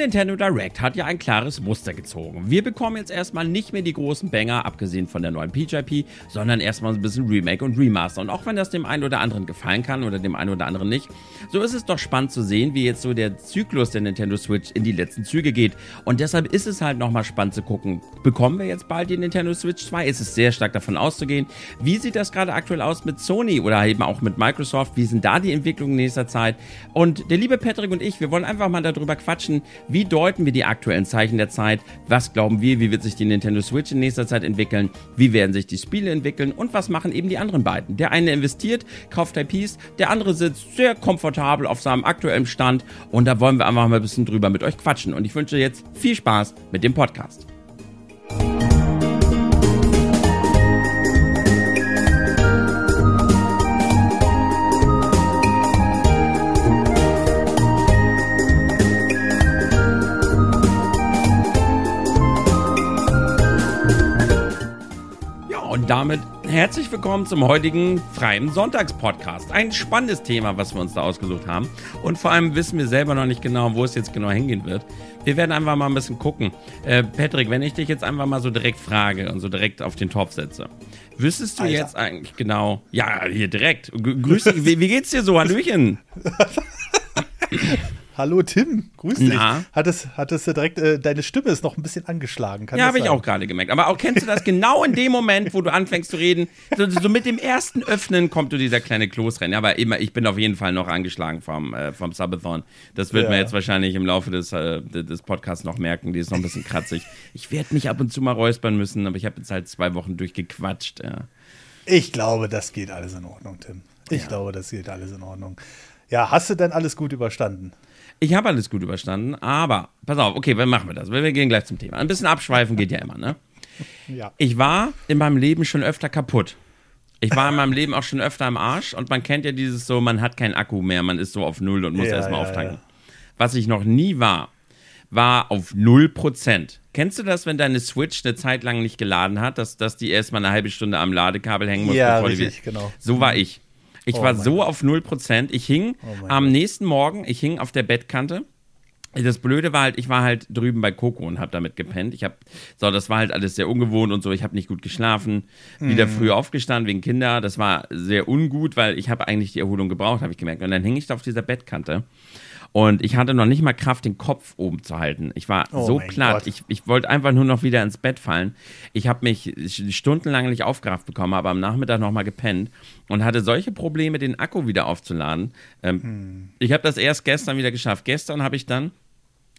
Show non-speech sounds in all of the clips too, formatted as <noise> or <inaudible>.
Nintendo Direct hat ja ein klares Muster gezogen. Wir bekommen jetzt erstmal nicht mehr die großen Banger, abgesehen von der neuen PJP, sondern erstmal ein bisschen Remake und Remaster. Und auch wenn das dem einen oder anderen gefallen kann oder dem einen oder anderen nicht, so ist es doch spannend zu sehen, wie jetzt so der Zyklus der Nintendo Switch in die letzten Züge geht. Und deshalb ist es halt nochmal spannend zu gucken, bekommen wir jetzt bald die Nintendo Switch 2? Ist es sehr stark davon auszugehen. Wie sieht das gerade aktuell aus mit Sony oder eben auch mit Microsoft? Wie sind da die Entwicklungen in nächster Zeit? Und der liebe Patrick und ich, wir wollen einfach mal darüber quatschen, wie deuten wir die aktuellen Zeichen der Zeit? Was glauben wir, wie wird sich die Nintendo Switch in nächster Zeit entwickeln? Wie werden sich die Spiele entwickeln? Und was machen eben die anderen beiden? Der eine investiert, kauft IPs, der andere sitzt sehr komfortabel auf seinem aktuellen Stand und da wollen wir einfach mal ein bisschen drüber mit euch quatschen. Und ich wünsche jetzt viel Spaß mit dem Podcast. Damit herzlich willkommen zum heutigen Freien Sonntagspodcast. Ein spannendes Thema, was wir uns da ausgesucht haben. Und vor allem wissen wir selber noch nicht genau, wo es jetzt genau hingehen wird. Wir werden einfach mal ein bisschen gucken. Äh, Patrick, wenn ich dich jetzt einfach mal so direkt frage und so direkt auf den Topf setze, wüsstest du Alter. jetzt eigentlich genau, ja, hier direkt. Grüß dich, wie, wie geht's dir so? Hallöchen. <laughs> Hallo Tim, grüß dich. Na? Hattest, hattest du direkt, äh, deine Stimme ist noch ein bisschen angeschlagen. Kann ja, habe ich auch gerade gemerkt. Aber auch kennst du das genau in dem Moment, wo du anfängst zu reden? So, so, mit dem ersten Öffnen kommt du dieser kleine Kloß rein. Ja, aber immer, ich bin auf jeden Fall noch angeschlagen vom, äh, vom Subathon. Das wird ja. man jetzt wahrscheinlich im Laufe des, äh, des Podcasts noch merken. Die ist noch ein bisschen kratzig. Ich werde mich ab und zu mal räuspern müssen, aber ich habe jetzt halt zwei Wochen durchgequatscht. Ja. Ich glaube, das geht alles in Ordnung, Tim. Ich ja. glaube, das geht alles in Ordnung. Ja, hast du denn alles gut überstanden? Ich habe alles gut überstanden, aber pass auf, okay, wann machen wir das? Wir gehen gleich zum Thema. Ein bisschen abschweifen geht ja immer, ne? Ja. Ich war in meinem Leben schon öfter kaputt. Ich war in meinem Leben auch schon öfter im Arsch und man kennt ja dieses so, man hat keinen Akku mehr, man ist so auf Null und muss ja, erstmal ja, auftanken. Ja. Was ich noch nie war, war auf 0%. Kennst du das, wenn deine Switch eine Zeit lang nicht geladen hat, dass, dass die erstmal eine halbe Stunde am Ladekabel hängen muss? Ja, richtig, genau. So war ich. Ich oh war so Gott. auf 0%. Ich hing oh am Gott. nächsten Morgen, ich hing auf der Bettkante. Das Blöde war halt, ich war halt drüben bei Coco und habe damit gepennt. Ich habe, so, das war halt alles sehr ungewohnt und so. Ich habe nicht gut geschlafen, wieder mm. früh aufgestanden wegen Kinder. Das war sehr ungut, weil ich habe eigentlich die Erholung gebraucht, habe ich gemerkt. Und dann hing ich da auf dieser Bettkante und ich hatte noch nicht mal Kraft, den Kopf oben zu halten. Ich war oh so platt. Ich, ich wollte einfach nur noch wieder ins Bett fallen. Ich habe mich stundenlang nicht aufgerafft bekommen, aber am Nachmittag nochmal gepennt und hatte solche Probleme, den Akku wieder aufzuladen. Ähm, hm. Ich habe das erst gestern wieder geschafft. Gestern habe ich dann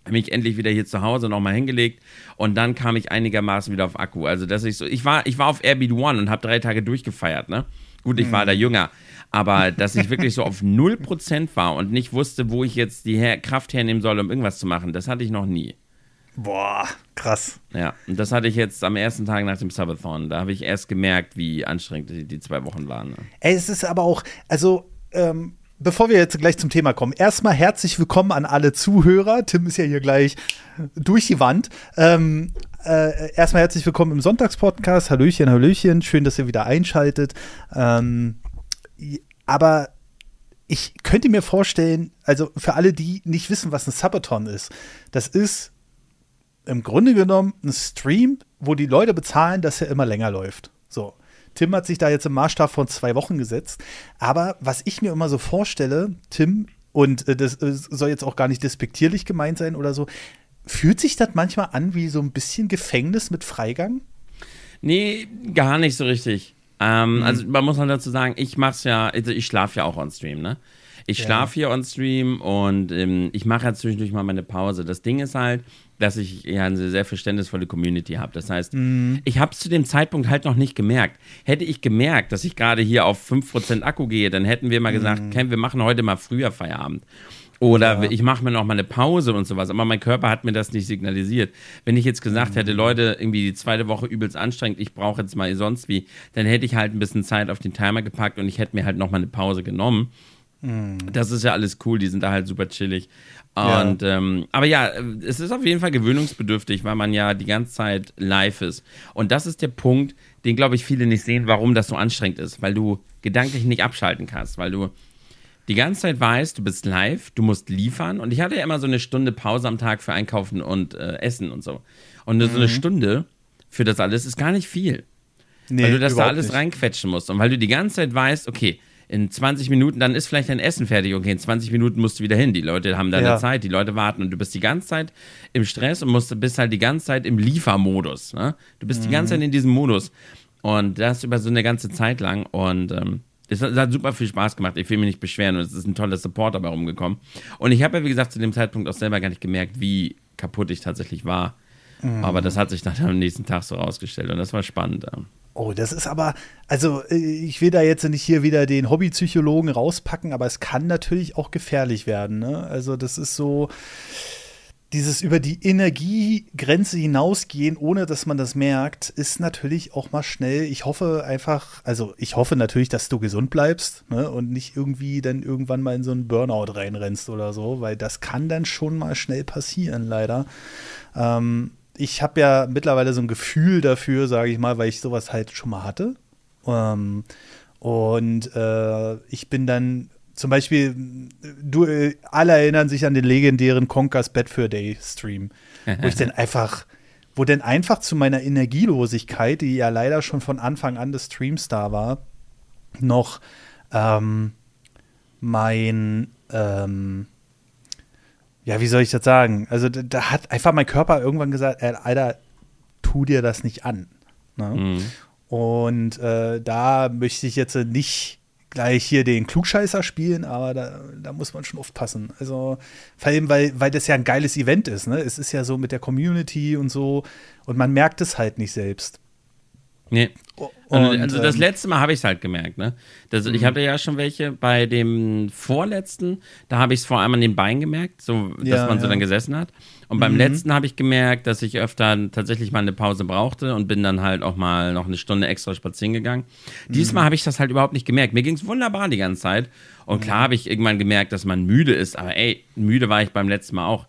mich endlich wieder hier zu Hause nochmal hingelegt und dann kam ich einigermaßen wieder auf Akku. Also, dass ich so, ich war, ich war auf Airbeat One und habe drei Tage durchgefeiert, ne? Gut, ich war da jünger, aber dass ich wirklich so auf <laughs> 0% war und nicht wusste, wo ich jetzt die Her Kraft hernehmen soll, um irgendwas zu machen, das hatte ich noch nie. Boah, krass. Ja, und das hatte ich jetzt am ersten Tag nach dem Subathon. Da habe ich erst gemerkt, wie anstrengend die, die zwei Wochen waren. Ne? Ey, es ist aber auch, also, ähm, bevor wir jetzt gleich zum Thema kommen, erstmal herzlich willkommen an alle Zuhörer. Tim ist ja hier gleich durch die Wand. Ähm, äh, erstmal herzlich willkommen im Sonntagspodcast. Hallöchen, Hallöchen. Schön, dass ihr wieder einschaltet. Ähm, aber ich könnte mir vorstellen, also für alle, die nicht wissen, was ein Subathon ist, das ist im Grunde genommen ein Stream, wo die Leute bezahlen, dass er immer länger läuft. Tim hat sich da jetzt im Maßstab von zwei Wochen gesetzt. Aber was ich mir immer so vorstelle, Tim, und äh, das äh, soll jetzt auch gar nicht despektierlich gemeint sein oder so, fühlt sich das manchmal an wie so ein bisschen Gefängnis mit Freigang? Nee, gar nicht so richtig. Ähm, mhm. Also man muss halt dazu sagen, ich mach's ja, also ich schlafe ja auch on Stream, ne? Ich ja. schlafe hier on Stream und ähm, ich mache ja zwischendurch mal meine Pause. Das Ding ist halt, dass ich ja eine sehr verständnisvolle Community habe. Das heißt, mhm. ich habe es zu dem Zeitpunkt halt noch nicht gemerkt. Hätte ich gemerkt, dass ich gerade hier auf 5% Akku gehe, dann hätten wir mal gesagt, mhm. Ken, wir machen heute mal früher Feierabend. Oder ja. ich mache mir noch mal eine Pause und sowas. Aber mein Körper hat mir das nicht signalisiert. Wenn ich jetzt gesagt hätte, mhm. Leute, irgendwie die zweite Woche übelst anstrengend, ich brauche jetzt mal sonst wie, dann hätte ich halt ein bisschen Zeit auf den Timer gepackt und ich hätte mir halt noch mal eine Pause genommen. Mhm. Das ist ja alles cool, die sind da halt super chillig. Und ja. Ähm, aber ja, es ist auf jeden Fall gewöhnungsbedürftig, weil man ja die ganze Zeit live ist. Und das ist der Punkt, den glaube ich viele nicht sehen, warum das so anstrengend ist, weil du gedanklich nicht abschalten kannst, weil du die ganze Zeit weißt, du bist live, du musst liefern. Und ich hatte ja immer so eine Stunde Pause am Tag für Einkaufen und äh, Essen und so. Und mhm. so eine mhm. Stunde für das alles ist gar nicht viel. Nee, weil du das da alles nicht. reinquetschen musst. Und weil du die ganze Zeit weißt, okay, in 20 Minuten, dann ist vielleicht dein Essen fertig. Okay, in 20 Minuten musst du wieder hin. Die Leute haben deine ja. Zeit, die Leute warten und du bist die ganze Zeit im Stress und musst, bist halt die ganze Zeit im Liefermodus. Ne? Du bist mhm. die ganze Zeit in diesem Modus. Und das über so eine ganze Zeit lang. Und ähm, es hat super viel Spaß gemacht. Ich will mich nicht beschweren und es ist ein toller Support dabei rumgekommen. Und ich habe ja, wie gesagt, zu dem Zeitpunkt auch selber gar nicht gemerkt, wie kaputt ich tatsächlich war. Mhm. Aber das hat sich dann am nächsten Tag so rausgestellt und das war spannend. Oh, das ist aber, also äh, ich will da jetzt nicht hier wieder den Hobbypsychologen rauspacken, aber es kann natürlich auch gefährlich werden. Ne? Also das ist so, dieses über die Energiegrenze hinausgehen, ohne dass man das merkt, ist natürlich auch mal schnell. Ich hoffe einfach, also ich hoffe natürlich, dass du gesund bleibst ne, und nicht irgendwie dann irgendwann mal in so einen Burnout reinrennst oder so, weil das kann dann schon mal schnell passieren, leider. Ähm, ich habe ja mittlerweile so ein Gefühl dafür, sage ich mal, weil ich sowas halt schon mal hatte. Ähm, und äh, ich bin dann zum Beispiel, du, alle erinnern sich an den legendären Conkers Bad for Day Stream, wo ich <laughs> dann einfach, wo dann einfach zu meiner Energielosigkeit, die ja leider schon von Anfang an des Streams da war, noch ähm, mein, ähm, ja, wie soll ich das sagen? Also da, da, hat einfach mein Körper irgendwann gesagt, äh, Alter, tu dir das nicht an. Ne? Mhm. Und äh, da möchte ich jetzt nicht gleich hier den Klugscheißer spielen, aber da, da, muss man schon aufpassen. Also vor allem, weil, weil das ja ein geiles Event ist. Ne? Es ist ja so mit der Community und so und man merkt es halt nicht selbst. Nee. Und, also das ähm, letzte Mal habe ich es halt gemerkt, ne? Das, ich mhm. hatte ja schon welche bei dem vorletzten, da habe ich es vor allem an den Beinen gemerkt, so dass ja, man so ja. dann gesessen hat. Und beim mhm. letzten habe ich gemerkt, dass ich öfter tatsächlich mal eine Pause brauchte und bin dann halt auch mal noch eine Stunde extra spazieren gegangen. Mhm. Diesmal habe ich das halt überhaupt nicht gemerkt. Mir ging es wunderbar die ganze Zeit. Und klar habe ich irgendwann gemerkt, dass man müde ist, aber ey, müde war ich beim letzten Mal auch.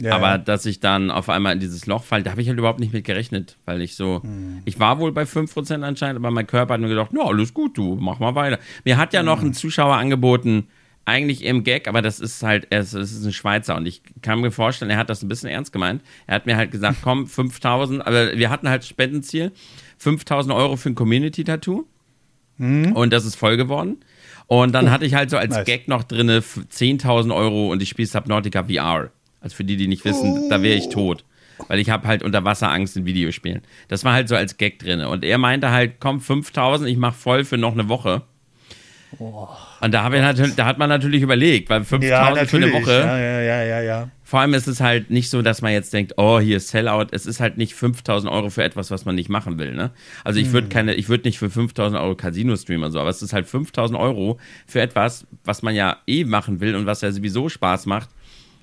Ja, aber ja. dass ich dann auf einmal in dieses Loch falle, da habe ich halt überhaupt nicht mit gerechnet, weil ich so, mhm. ich war wohl bei 5% anscheinend, aber mein Körper hat mir gedacht, ja, alles gut, du, mach mal weiter. Mir hat ja mhm. noch ein Zuschauer angeboten, eigentlich im Gag, aber das ist halt, es ist ein Schweizer und ich kann mir vorstellen, er hat das ein bisschen ernst gemeint. Er hat mir halt gesagt, komm, <laughs> 5000, aber wir hatten halt Spendenziel, 5000 Euro für ein Community-Tattoo mhm. und das ist voll geworden. Und dann oh, hatte ich halt so als nice. Gag noch drinne 10.000 Euro und ich spiele Subnautica VR. Also für die, die nicht wissen, oh. da wäre ich tot. Weil ich habe halt Unterwasserangst in Videospielen. Das war halt so als Gag drin. Und er meinte halt, komm, 5000, ich mache voll für noch eine Woche. Oh. Und da, ich da hat man natürlich überlegt, weil 5000 ja, für eine Woche. Ja, ja, ja, ja, ja. Vor allem ist es halt nicht so, dass man jetzt denkt, oh, hier ist Sellout. Es ist halt nicht 5000 Euro für etwas, was man nicht machen will. Ne? Also ich würde hm. keine, ich würde nicht für 5000 Euro Casino streamen und so, aber es ist halt 5000 Euro für etwas, was man ja eh machen will und was ja sowieso Spaß macht.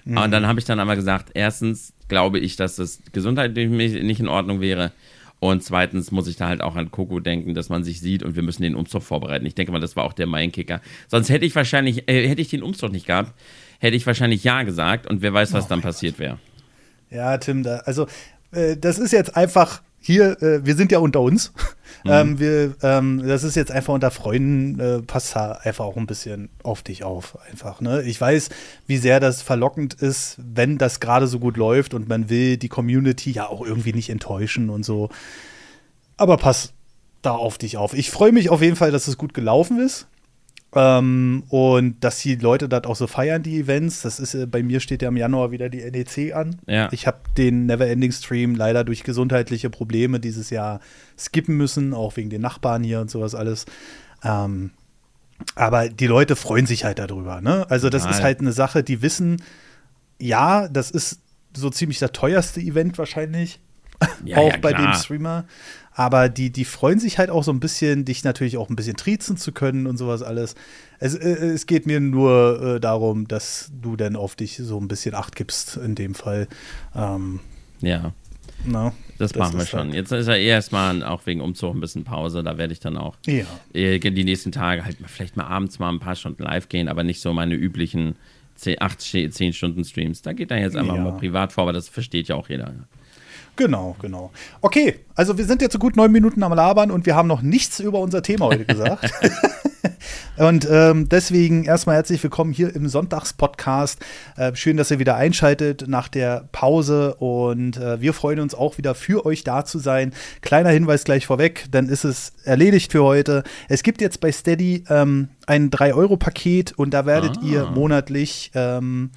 Mhm. Und dann habe ich dann aber gesagt, erstens glaube ich, dass das gesundheitlich nicht in Ordnung wäre. Und zweitens muss ich da halt auch an Coco denken, dass man sich sieht und wir müssen den Umzug vorbereiten. Ich denke mal, das war auch der Main-Kicker. Sonst hätte ich wahrscheinlich, äh, hätte ich den Umzug nicht gehabt, hätte ich wahrscheinlich Ja gesagt und wer weiß, was oh dann passiert wäre. Ja, Tim, da, also äh, das ist jetzt einfach hier, äh, wir sind ja unter uns. Mhm. Ähm, wir, ähm, das ist jetzt einfach unter Freunden, äh, passt da einfach auch ein bisschen auf dich auf, einfach. Ne? Ich weiß, wie sehr das verlockend ist, wenn das gerade so gut läuft und man will die Community ja auch irgendwie nicht enttäuschen und so. Aber pass da auf dich auf. Ich freue mich auf jeden Fall, dass es gut gelaufen ist. Ähm, und dass die Leute das auch so feiern, die Events. Das ist, äh, bei mir steht ja im Januar wieder die NEC an. Ja. Ich habe den Neverending Stream leider durch gesundheitliche Probleme dieses Jahr skippen müssen, auch wegen den Nachbarn hier und sowas alles. Ähm, aber die Leute freuen sich halt darüber. Ne? Also, das Nein. ist halt eine Sache, die wissen, ja, das ist so ziemlich das teuerste Event wahrscheinlich. Ja, auch ja, bei dem Streamer. Aber die, die freuen sich halt auch so ein bisschen, dich natürlich auch ein bisschen triezen zu können und sowas alles. Es, äh, es geht mir nur äh, darum, dass du dann auf dich so ein bisschen Acht gibst in dem Fall. Ähm, ja. No, das, das, machen wir schon. Halt Jetzt ist ja erstmal auch wegen Umzug ein bisschen Pause. Da werde ich dann auch ja. Äh, die nächsten Tage halt vielleicht mal abends mal ein paar Stunden live gehen, aber nicht so meine üblichen 10, 8, 10 Stunden Streams. Da geht dann jetzt einfach ja. mal privat vor, aber das versteht ja auch jeder. Genau, genau. Okay, also wir sind jetzt so gut neun Minuten am Labern und wir haben noch nichts über unser Thema heute <laughs> gesagt. <laughs> Und ähm, deswegen erstmal herzlich willkommen hier im Sonntagspodcast. Äh, schön, dass ihr wieder einschaltet nach der Pause und äh, wir freuen uns auch wieder für euch da zu sein. Kleiner Hinweis gleich vorweg, dann ist es erledigt für heute. Es gibt jetzt bei Steady ähm, ein 3-Euro-Paket und da werdet ah. ihr monatlich ähm,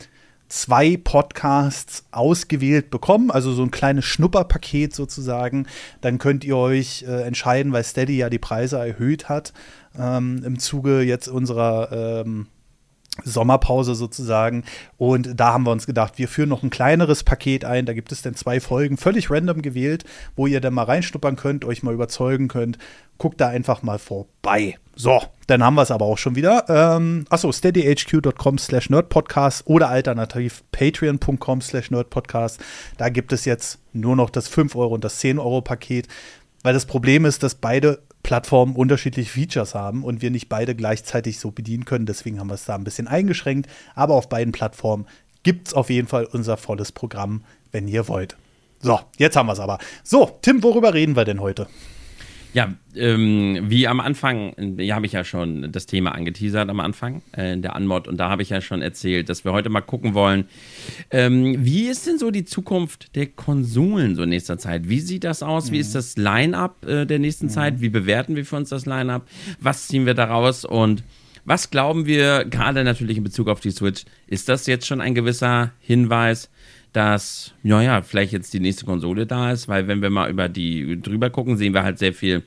zwei Podcasts ausgewählt bekommen, also so ein kleines Schnupperpaket sozusagen. Dann könnt ihr euch äh, entscheiden, weil Steady ja die Preise erhöht hat ähm, im Zuge jetzt unserer ähm, Sommerpause sozusagen. Und da haben wir uns gedacht, wir führen noch ein kleineres Paket ein. Da gibt es dann zwei Folgen, völlig random gewählt, wo ihr dann mal reinschnuppern könnt, euch mal überzeugen könnt. Guckt da einfach mal vorbei. So, dann haben wir es aber auch schon wieder. Ähm, achso, steadyhq.com slash nerdpodcast oder alternativ patreon.com slash nerdpodcast. Da gibt es jetzt nur noch das 5 Euro und das 10 Euro Paket. Weil das Problem ist, dass beide Plattformen unterschiedliche Features haben und wir nicht beide gleichzeitig so bedienen können. Deswegen haben wir es da ein bisschen eingeschränkt. Aber auf beiden Plattformen gibt es auf jeden Fall unser volles Programm, wenn ihr wollt. So, jetzt haben wir es aber. So, Tim, worüber reden wir denn heute? Ja, ähm, wie am Anfang, ja, habe ich ja schon das Thema angeteasert am Anfang äh, in der Anmod und da habe ich ja schon erzählt, dass wir heute mal gucken wollen, ähm, wie ist denn so die Zukunft der Konsolen so in nächster Zeit? Wie sieht das aus? Mhm. Wie ist das Line-up äh, der nächsten mhm. Zeit? Wie bewerten wir für uns das Line-up? Was ziehen wir daraus und was glauben wir, gerade natürlich in Bezug auf die Switch, ist das jetzt schon ein gewisser Hinweis? Dass, naja, vielleicht jetzt die nächste Konsole da ist, weil wenn wir mal über die drüber gucken, sehen wir halt sehr viel,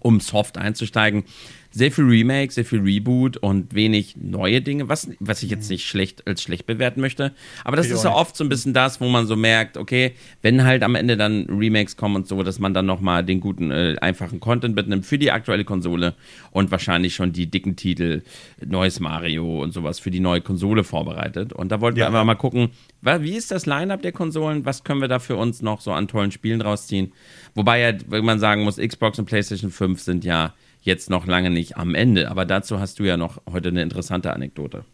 um soft einzusteigen, sehr viel Remake, sehr viel Reboot und wenig neue Dinge, was, was ich jetzt nicht schlecht als schlecht bewerten möchte. Aber das ich ist ja oft so ein bisschen das, wo man so merkt, okay, wenn halt am Ende dann Remakes kommen und so, dass man dann nochmal den guten, äh, einfachen Content mitnimmt für die aktuelle Konsole und wahrscheinlich schon die dicken Titel, neues Mario und sowas für die neue Konsole vorbereitet. Und da wollten ja. wir einfach mal gucken, wie ist das Line-Up der Konsolen? Was können wir da für uns noch so an tollen Spielen rausziehen? Wobei ja, wenn man sagen muss, Xbox und PlayStation 5 sind ja jetzt noch lange nicht am Ende. Aber dazu hast du ja noch heute eine interessante Anekdote.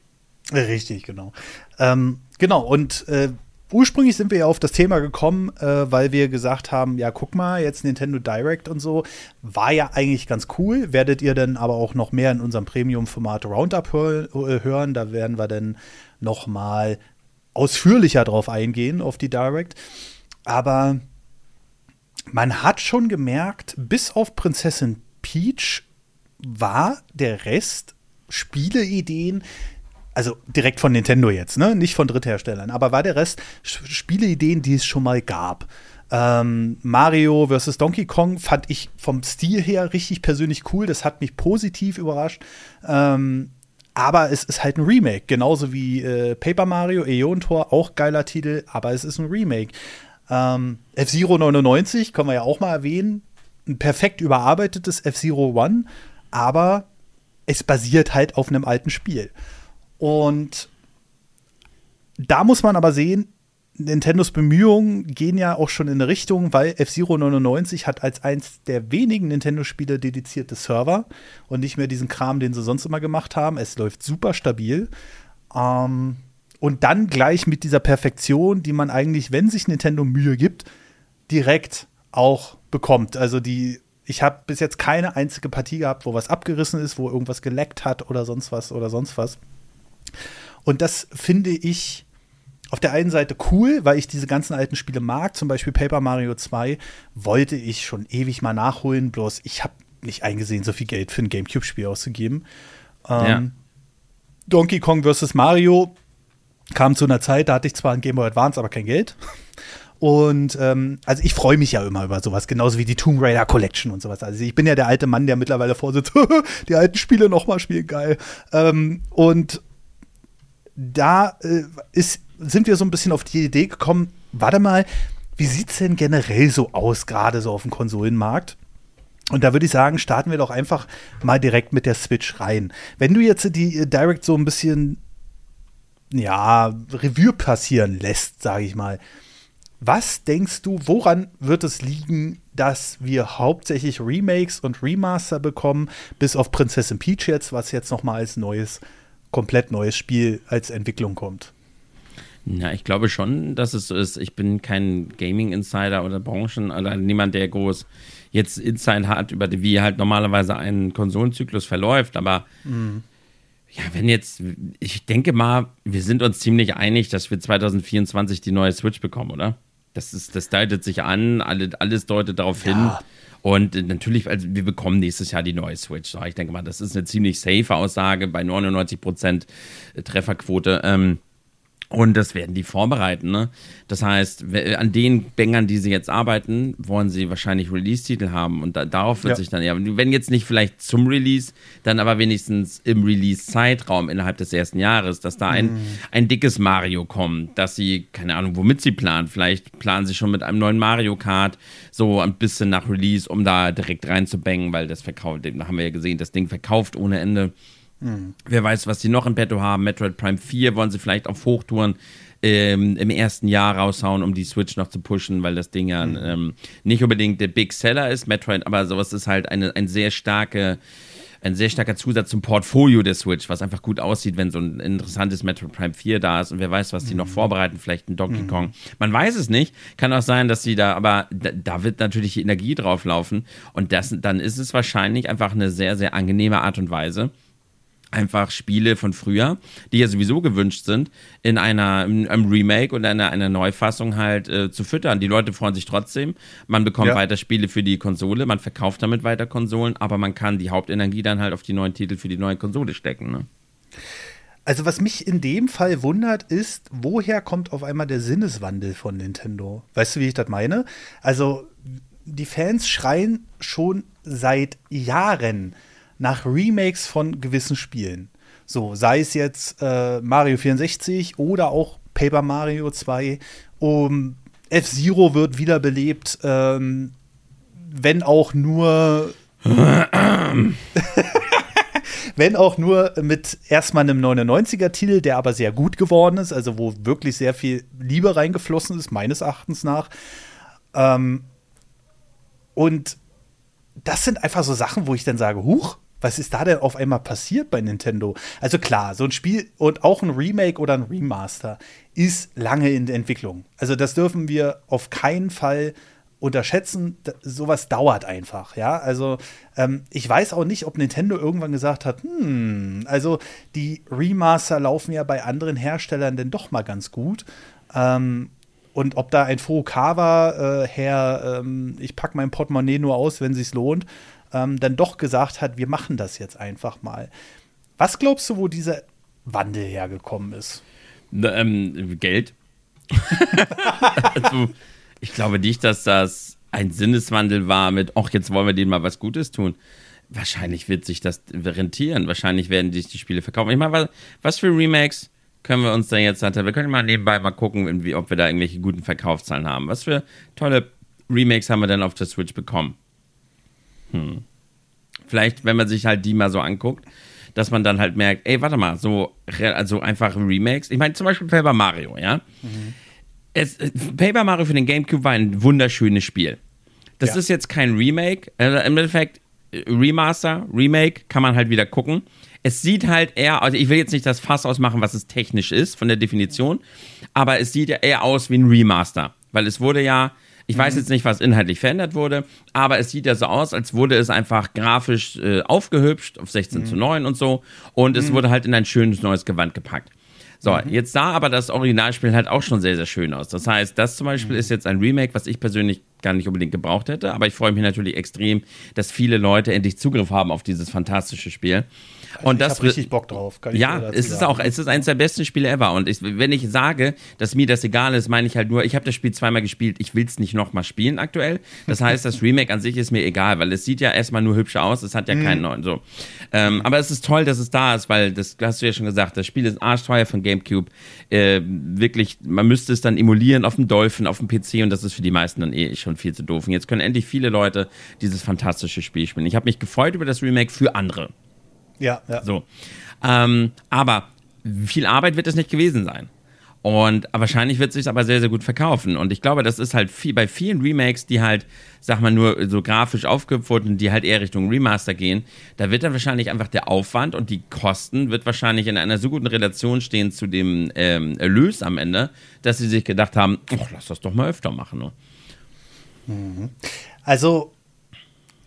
Richtig, genau. Ähm, genau, und äh, ursprünglich sind wir ja auf das Thema gekommen, äh, weil wir gesagt haben, ja, guck mal, jetzt Nintendo Direct und so, war ja eigentlich ganz cool. Werdet ihr dann aber auch noch mehr in unserem Premium-Format Roundup äh, hören. Da werden wir dann noch mal ausführlicher drauf eingehen, auf die Direct. Aber man hat schon gemerkt, bis auf Prinzessin Peach war der Rest Spieleideen, also direkt von Nintendo jetzt, ne? nicht von Drittherstellern, aber war der Rest Spieleideen, die es schon mal gab. Ähm, Mario vs. Donkey Kong fand ich vom Stil her richtig persönlich cool. Das hat mich positiv überrascht. Ähm, aber es ist halt ein Remake, genauso wie äh, Paper Mario, Eon Tor, auch geiler Titel, aber es ist ein Remake. Ähm, F-Zero 99 können wir ja auch mal erwähnen ein perfekt überarbeitetes F-Zero One, aber es basiert halt auf einem alten Spiel. Und da muss man aber sehen, Nintendos Bemühungen gehen ja auch schon in eine Richtung, weil F-Zero 99 hat als eins der wenigen Nintendo-Spiele dedizierte Server und nicht mehr diesen Kram, den sie sonst immer gemacht haben. Es läuft super stabil. Ähm, und dann gleich mit dieser Perfektion, die man eigentlich, wenn sich Nintendo Mühe gibt, direkt auch bekommt. Also die, ich habe bis jetzt keine einzige Partie gehabt, wo was abgerissen ist, wo irgendwas geleckt hat oder sonst was oder sonst was. Und das finde ich auf der einen Seite cool, weil ich diese ganzen alten Spiele mag. Zum Beispiel Paper Mario 2 wollte ich schon ewig mal nachholen, bloß ich habe nicht eingesehen, so viel Geld für ein GameCube-Spiel auszugeben. Ähm, ja. Donkey Kong vs. Mario kam zu einer Zeit, da hatte ich zwar ein Game Boy Advance, aber kein Geld. Und ähm, also ich freue mich ja immer über sowas, genauso wie die Tomb Raider Collection und sowas. Also ich bin ja der alte Mann, der mittlerweile vorsitzt, <laughs> die alten Spiele nochmal spielen, geil. Ähm, und da äh, ist, sind wir so ein bisschen auf die Idee gekommen, warte mal, wie sieht es denn generell so aus, gerade so auf dem Konsolenmarkt? Und da würde ich sagen, starten wir doch einfach mal direkt mit der Switch rein. Wenn du jetzt die äh, Direct so ein bisschen, ja, Revue passieren lässt, sage ich mal, was denkst du, woran wird es liegen, dass wir hauptsächlich Remakes und Remaster bekommen, bis auf Prinzessin Peach jetzt, was jetzt noch mal als neues, komplett neues Spiel als Entwicklung kommt? Na, ich glaube schon, dass es so ist. Ich bin kein Gaming-Insider oder Branchen, oder niemand, der groß jetzt Insight hat, über die, wie halt normalerweise ein Konsolenzyklus verläuft, aber mhm. ja, wenn jetzt, ich denke mal, wir sind uns ziemlich einig, dass wir 2024 die neue Switch bekommen, oder? Das, ist, das deutet sich an, alle, alles deutet darauf ja. hin. Und natürlich, also wir bekommen nächstes Jahr die neue Switch. Ich denke mal, das ist eine ziemlich safe Aussage bei 99% Trefferquote. Ähm, und das werden die vorbereiten. Ne? Das heißt, an den Bängern, die sie jetzt arbeiten, wollen sie wahrscheinlich Release-Titel haben. Und da, darauf wird ja. sich dann, ja, wenn jetzt nicht vielleicht zum Release, dann aber wenigstens im Release-Zeitraum innerhalb des ersten Jahres, dass da ein, mm. ein dickes Mario kommt, dass sie, keine Ahnung, womit sie planen. Vielleicht planen sie schon mit einem neuen Mario Kart so ein bisschen nach Release, um da direkt reinzubängen, weil das verkauft, da haben wir ja gesehen, das Ding verkauft ohne Ende. Mhm. Wer weiß, was sie noch im Petto haben. Metroid Prime 4 wollen sie vielleicht auf Hochtouren ähm, im ersten Jahr raushauen, um die Switch noch zu pushen, weil das Ding ja mhm. ähm, nicht unbedingt der Big Seller ist. Metroid, aber sowas ist halt eine, ein sehr starke ein sehr starker Zusatz zum Portfolio der Switch, was einfach gut aussieht, wenn so ein interessantes Metroid Prime 4 da ist und wer weiß, was die mhm. noch vorbereiten, vielleicht ein Donkey mhm. Kong. Man weiß es nicht. Kann auch sein, dass sie da, aber da, da wird natürlich Energie drauf laufen und das, dann ist es wahrscheinlich einfach eine sehr, sehr angenehme Art und Weise einfach Spiele von früher, die ja sowieso gewünscht sind, in einer in einem Remake oder einer, einer Neufassung halt äh, zu füttern. Die Leute freuen sich trotzdem. Man bekommt ja. weiter Spiele für die Konsole, man verkauft damit weiter Konsolen, aber man kann die Hauptenergie dann halt auf die neuen Titel für die neue Konsole stecken. Ne? Also was mich in dem Fall wundert, ist, woher kommt auf einmal der Sinneswandel von Nintendo? Weißt du, wie ich das meine? Also die Fans schreien schon seit Jahren nach Remakes von gewissen Spielen. So, sei es jetzt äh, Mario 64 oder auch Paper Mario 2. Um, F-Zero wird wiederbelebt, ähm, wenn auch nur. <laughs> wenn auch nur mit erstmal einem 99er-Titel, der aber sehr gut geworden ist, also wo wirklich sehr viel Liebe reingeflossen ist, meines Erachtens nach. Ähm, und das sind einfach so Sachen, wo ich dann sage, huch, was ist da denn auf einmal passiert bei Nintendo? Also klar, so ein Spiel und auch ein Remake oder ein Remaster ist lange in der Entwicklung. Also das dürfen wir auf keinen Fall unterschätzen. Sowas dauert einfach, ja. Also ähm, ich weiß auch nicht, ob Nintendo irgendwann gesagt hat, hm, also die Remaster laufen ja bei anderen Herstellern denn doch mal ganz gut. Ähm, und ob da ein Furukawa, äh, Herr, ähm, ich packe mein Portemonnaie nur aus, wenn es lohnt, ähm, dann doch gesagt hat, wir machen das jetzt einfach mal. Was glaubst du, wo dieser Wandel hergekommen ist? Ähm, Geld. <laughs> also, ich glaube nicht, dass das ein Sinneswandel war mit, ach, jetzt wollen wir denen mal was Gutes tun. Wahrscheinlich wird sich das rentieren. Wahrscheinlich werden sich die Spiele verkaufen. Ich meine, was, was für Remakes können wir uns da jetzt, wir können mal nebenbei mal gucken, ob wir da irgendwelche guten Verkaufszahlen haben. Was für tolle Remakes haben wir denn auf der Switch bekommen? Hm. Vielleicht, wenn man sich halt die mal so anguckt, dass man dann halt merkt, ey, warte mal, so also einfache Remakes. Ich meine, zum Beispiel Paper Mario, ja. Mhm. Es, Paper Mario für den GameCube war ein wunderschönes Spiel. Das ja. ist jetzt kein Remake. Also Im Endeffekt, Remaster, Remake, kann man halt wieder gucken. Es sieht halt eher, also ich will jetzt nicht das Fass ausmachen, was es technisch ist, von der Definition, aber es sieht ja eher aus wie ein Remaster. Weil es wurde ja ich weiß mhm. jetzt nicht, was inhaltlich verändert wurde, aber es sieht ja so aus, als wurde es einfach grafisch äh, aufgehübscht auf 16 mhm. zu 9 und so. Und es mhm. wurde halt in ein schönes neues Gewand gepackt. So, mhm. jetzt sah aber das Originalspiel halt auch schon sehr, sehr schön aus. Das heißt, das zum Beispiel mhm. ist jetzt ein Remake, was ich persönlich gar nicht unbedingt gebraucht hätte, aber ich freue mich natürlich extrem, dass viele Leute endlich Zugriff haben auf dieses fantastische Spiel. Also und ich das richtig Bock drauf. ja, es ist auch, es ist eines der besten Spiele ever. Und ich, wenn ich sage, dass mir das egal ist, meine ich halt nur, ich habe das Spiel zweimal gespielt, ich will es nicht nochmal spielen aktuell. Das heißt, das <laughs> Remake an sich ist mir egal, weil es sieht ja erstmal nur hübsch aus, es hat ja keinen mhm. neuen so. Ähm, aber es ist toll, dass es da ist, weil das hast du ja schon gesagt, das Spiel ist arschteuer von GameCube. Äh, wirklich, man müsste es dann emulieren auf dem Dolphin, auf dem PC und das ist für die meisten dann eh schon viel zu doof. Und jetzt können endlich viele Leute dieses fantastische Spiel spielen. Ich habe mich gefreut über das Remake für andere. Ja, ja. So. Ähm, aber viel Arbeit wird es nicht gewesen sein. Und wahrscheinlich wird es sich aber sehr, sehr gut verkaufen. Und ich glaube, das ist halt viel, bei vielen Remakes, die halt, sag mal, nur so grafisch aufgeputzt und die halt eher Richtung Remaster gehen, da wird dann wahrscheinlich einfach der Aufwand und die Kosten wird wahrscheinlich in einer so guten Relation stehen zu dem ähm, Erlös am Ende, dass sie sich gedacht haben, lass das doch mal öfter machen. Ne? Mhm. Also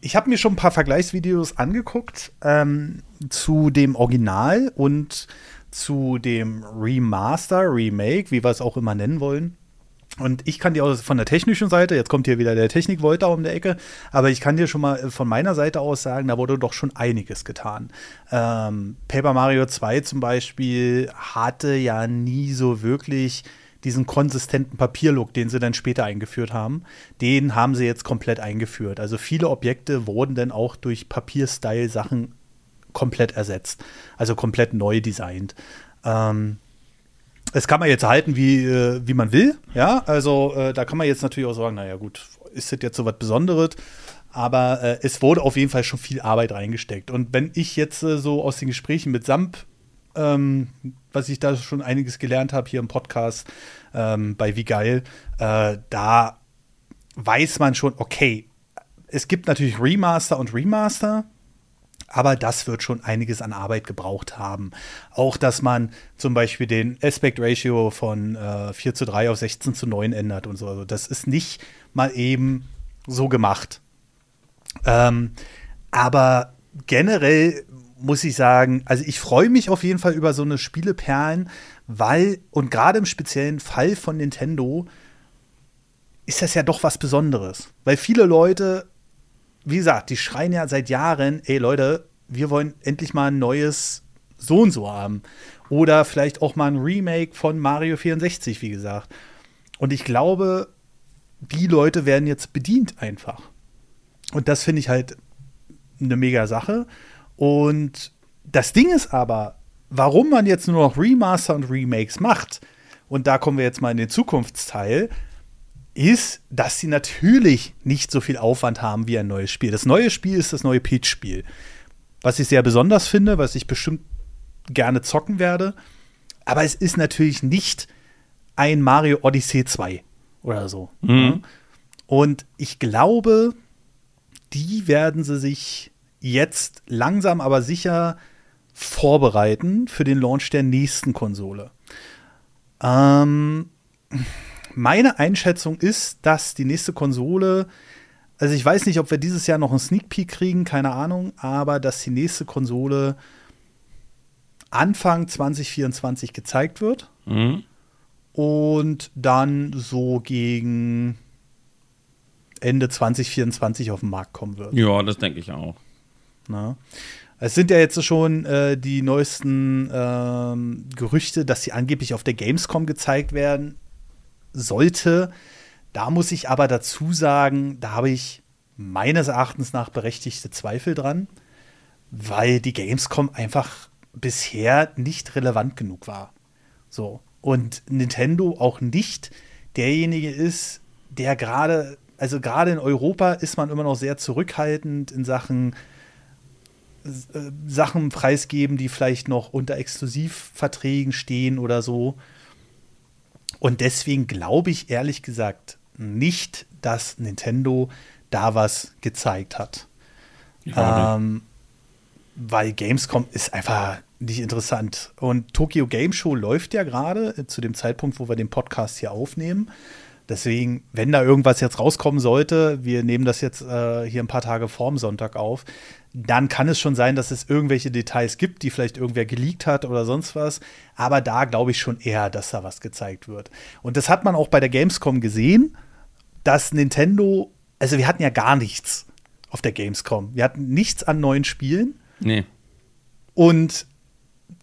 ich habe mir schon ein paar Vergleichsvideos angeguckt ähm, zu dem Original und zu dem Remaster, Remake, wie wir es auch immer nennen wollen. Und ich kann dir aus von der technischen Seite, jetzt kommt hier wieder der Technik-Volta um der Ecke, aber ich kann dir schon mal von meiner Seite aus sagen, da wurde doch schon einiges getan. Ähm, Paper Mario 2 zum Beispiel hatte ja nie so wirklich diesen konsistenten Papierlook, den sie dann später eingeführt haben, den haben sie jetzt komplett eingeführt. Also viele Objekte wurden dann auch durch Papierstyle-Sachen komplett ersetzt, also komplett neu designt. Ähm, das kann man jetzt halten, wie, äh, wie man will. Ja, also äh, da kann man jetzt natürlich auch sagen, naja, gut, ist das jetzt so was Besonderes? Aber äh, es wurde auf jeden Fall schon viel Arbeit reingesteckt. Und wenn ich jetzt äh, so aus den Gesprächen mit Samp, ähm, was ich da schon einiges gelernt habe hier im Podcast ähm, bei Wie geil, äh, da weiß man schon, okay, es gibt natürlich Remaster und Remaster. Aber das wird schon einiges an Arbeit gebraucht haben. Auch, dass man zum Beispiel den Aspect Ratio von äh, 4 zu 3 auf 16 zu 9 ändert und so. Also das ist nicht mal eben so gemacht. Ähm, aber generell muss ich sagen, also ich freue mich auf jeden Fall über so eine Spieleperlen, weil, und gerade im speziellen Fall von Nintendo, ist das ja doch was Besonderes. Weil viele Leute wie gesagt, die schreien ja seit Jahren, ey Leute, wir wollen endlich mal ein neues so und so haben. Oder vielleicht auch mal ein Remake von Mario 64, wie gesagt. Und ich glaube, die Leute werden jetzt bedient einfach. Und das finde ich halt eine mega Sache. Und das Ding ist aber, warum man jetzt nur noch Remaster und Remakes macht, und da kommen wir jetzt mal in den Zukunftsteil, ist, dass sie natürlich nicht so viel Aufwand haben wie ein neues Spiel. Das neue Spiel ist das neue Peach-Spiel. Was ich sehr besonders finde, was ich bestimmt gerne zocken werde. Aber es ist natürlich nicht ein Mario Odyssey 2 oder so. Mhm. Und ich glaube, die werden sie sich jetzt langsam aber sicher vorbereiten für den Launch der nächsten Konsole. Ähm, meine Einschätzung ist, dass die nächste Konsole, also ich weiß nicht, ob wir dieses Jahr noch einen Sneak Peek kriegen, keine Ahnung, aber dass die nächste Konsole Anfang 2024 gezeigt wird mhm. und dann so gegen Ende 2024 auf den Markt kommen wird. Ja, das denke ich auch. Na? Es sind ja jetzt schon äh, die neuesten ähm, Gerüchte, dass sie angeblich auf der Gamescom gezeigt werden sollte. Da muss ich aber dazu sagen, da habe ich meines Erachtens nach berechtigte Zweifel dran, weil die Gamescom einfach bisher nicht relevant genug war. So. Und Nintendo auch nicht derjenige ist, der gerade, also gerade in Europa ist man immer noch sehr zurückhaltend in Sachen Sachen preisgeben, die vielleicht noch unter Exklusivverträgen stehen oder so. Und deswegen glaube ich ehrlich gesagt nicht, dass Nintendo da was gezeigt hat. Ja, ähm, weil Gamescom ist einfach nicht interessant. Und Tokyo Game Show läuft ja gerade äh, zu dem Zeitpunkt, wo wir den Podcast hier aufnehmen. Deswegen, wenn da irgendwas jetzt rauskommen sollte, wir nehmen das jetzt äh, hier ein paar Tage vorm Sonntag auf, dann kann es schon sein, dass es irgendwelche Details gibt, die vielleicht irgendwer geleakt hat oder sonst was. Aber da glaube ich schon eher, dass da was gezeigt wird. Und das hat man auch bei der Gamescom gesehen, dass Nintendo, also wir hatten ja gar nichts auf der Gamescom. Wir hatten nichts an neuen Spielen. Nee. Und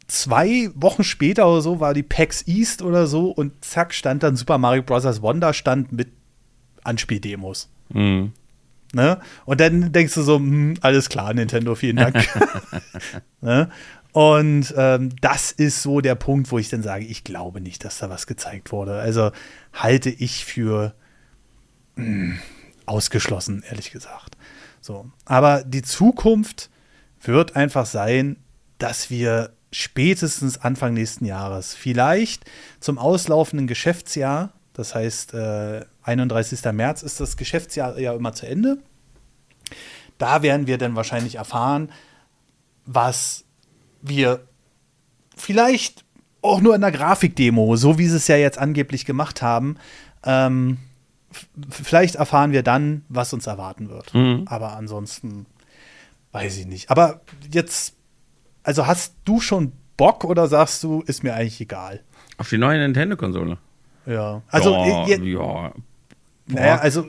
zwei Wochen später oder so war die PAX East oder so und zack stand dann Super Mario Bros. Wonder stand mit Anspieldemos. Mhm. Ne? Und dann denkst du so, hm, alles klar, Nintendo, vielen Dank. <laughs> ne? Und ähm, das ist so der Punkt, wo ich dann sage, ich glaube nicht, dass da was gezeigt wurde. Also halte ich für mh, hm, ausgeschlossen, ehrlich gesagt. So. Aber die Zukunft wird einfach sein, dass wir spätestens Anfang nächsten Jahres, vielleicht zum auslaufenden Geschäftsjahr, das heißt äh, 31. März ist das Geschäftsjahr ja immer zu Ende. Da werden wir dann wahrscheinlich erfahren, was wir vielleicht auch nur in der Grafikdemo, so wie sie es ja jetzt angeblich gemacht haben, ähm, vielleicht erfahren wir dann, was uns erwarten wird. Mhm. Aber ansonsten weiß ich nicht. Aber jetzt, also hast du schon Bock oder sagst du, ist mir eigentlich egal? Auf die neue Nintendo-Konsole? Ja. Also, ja, äh, ja. Naja, also,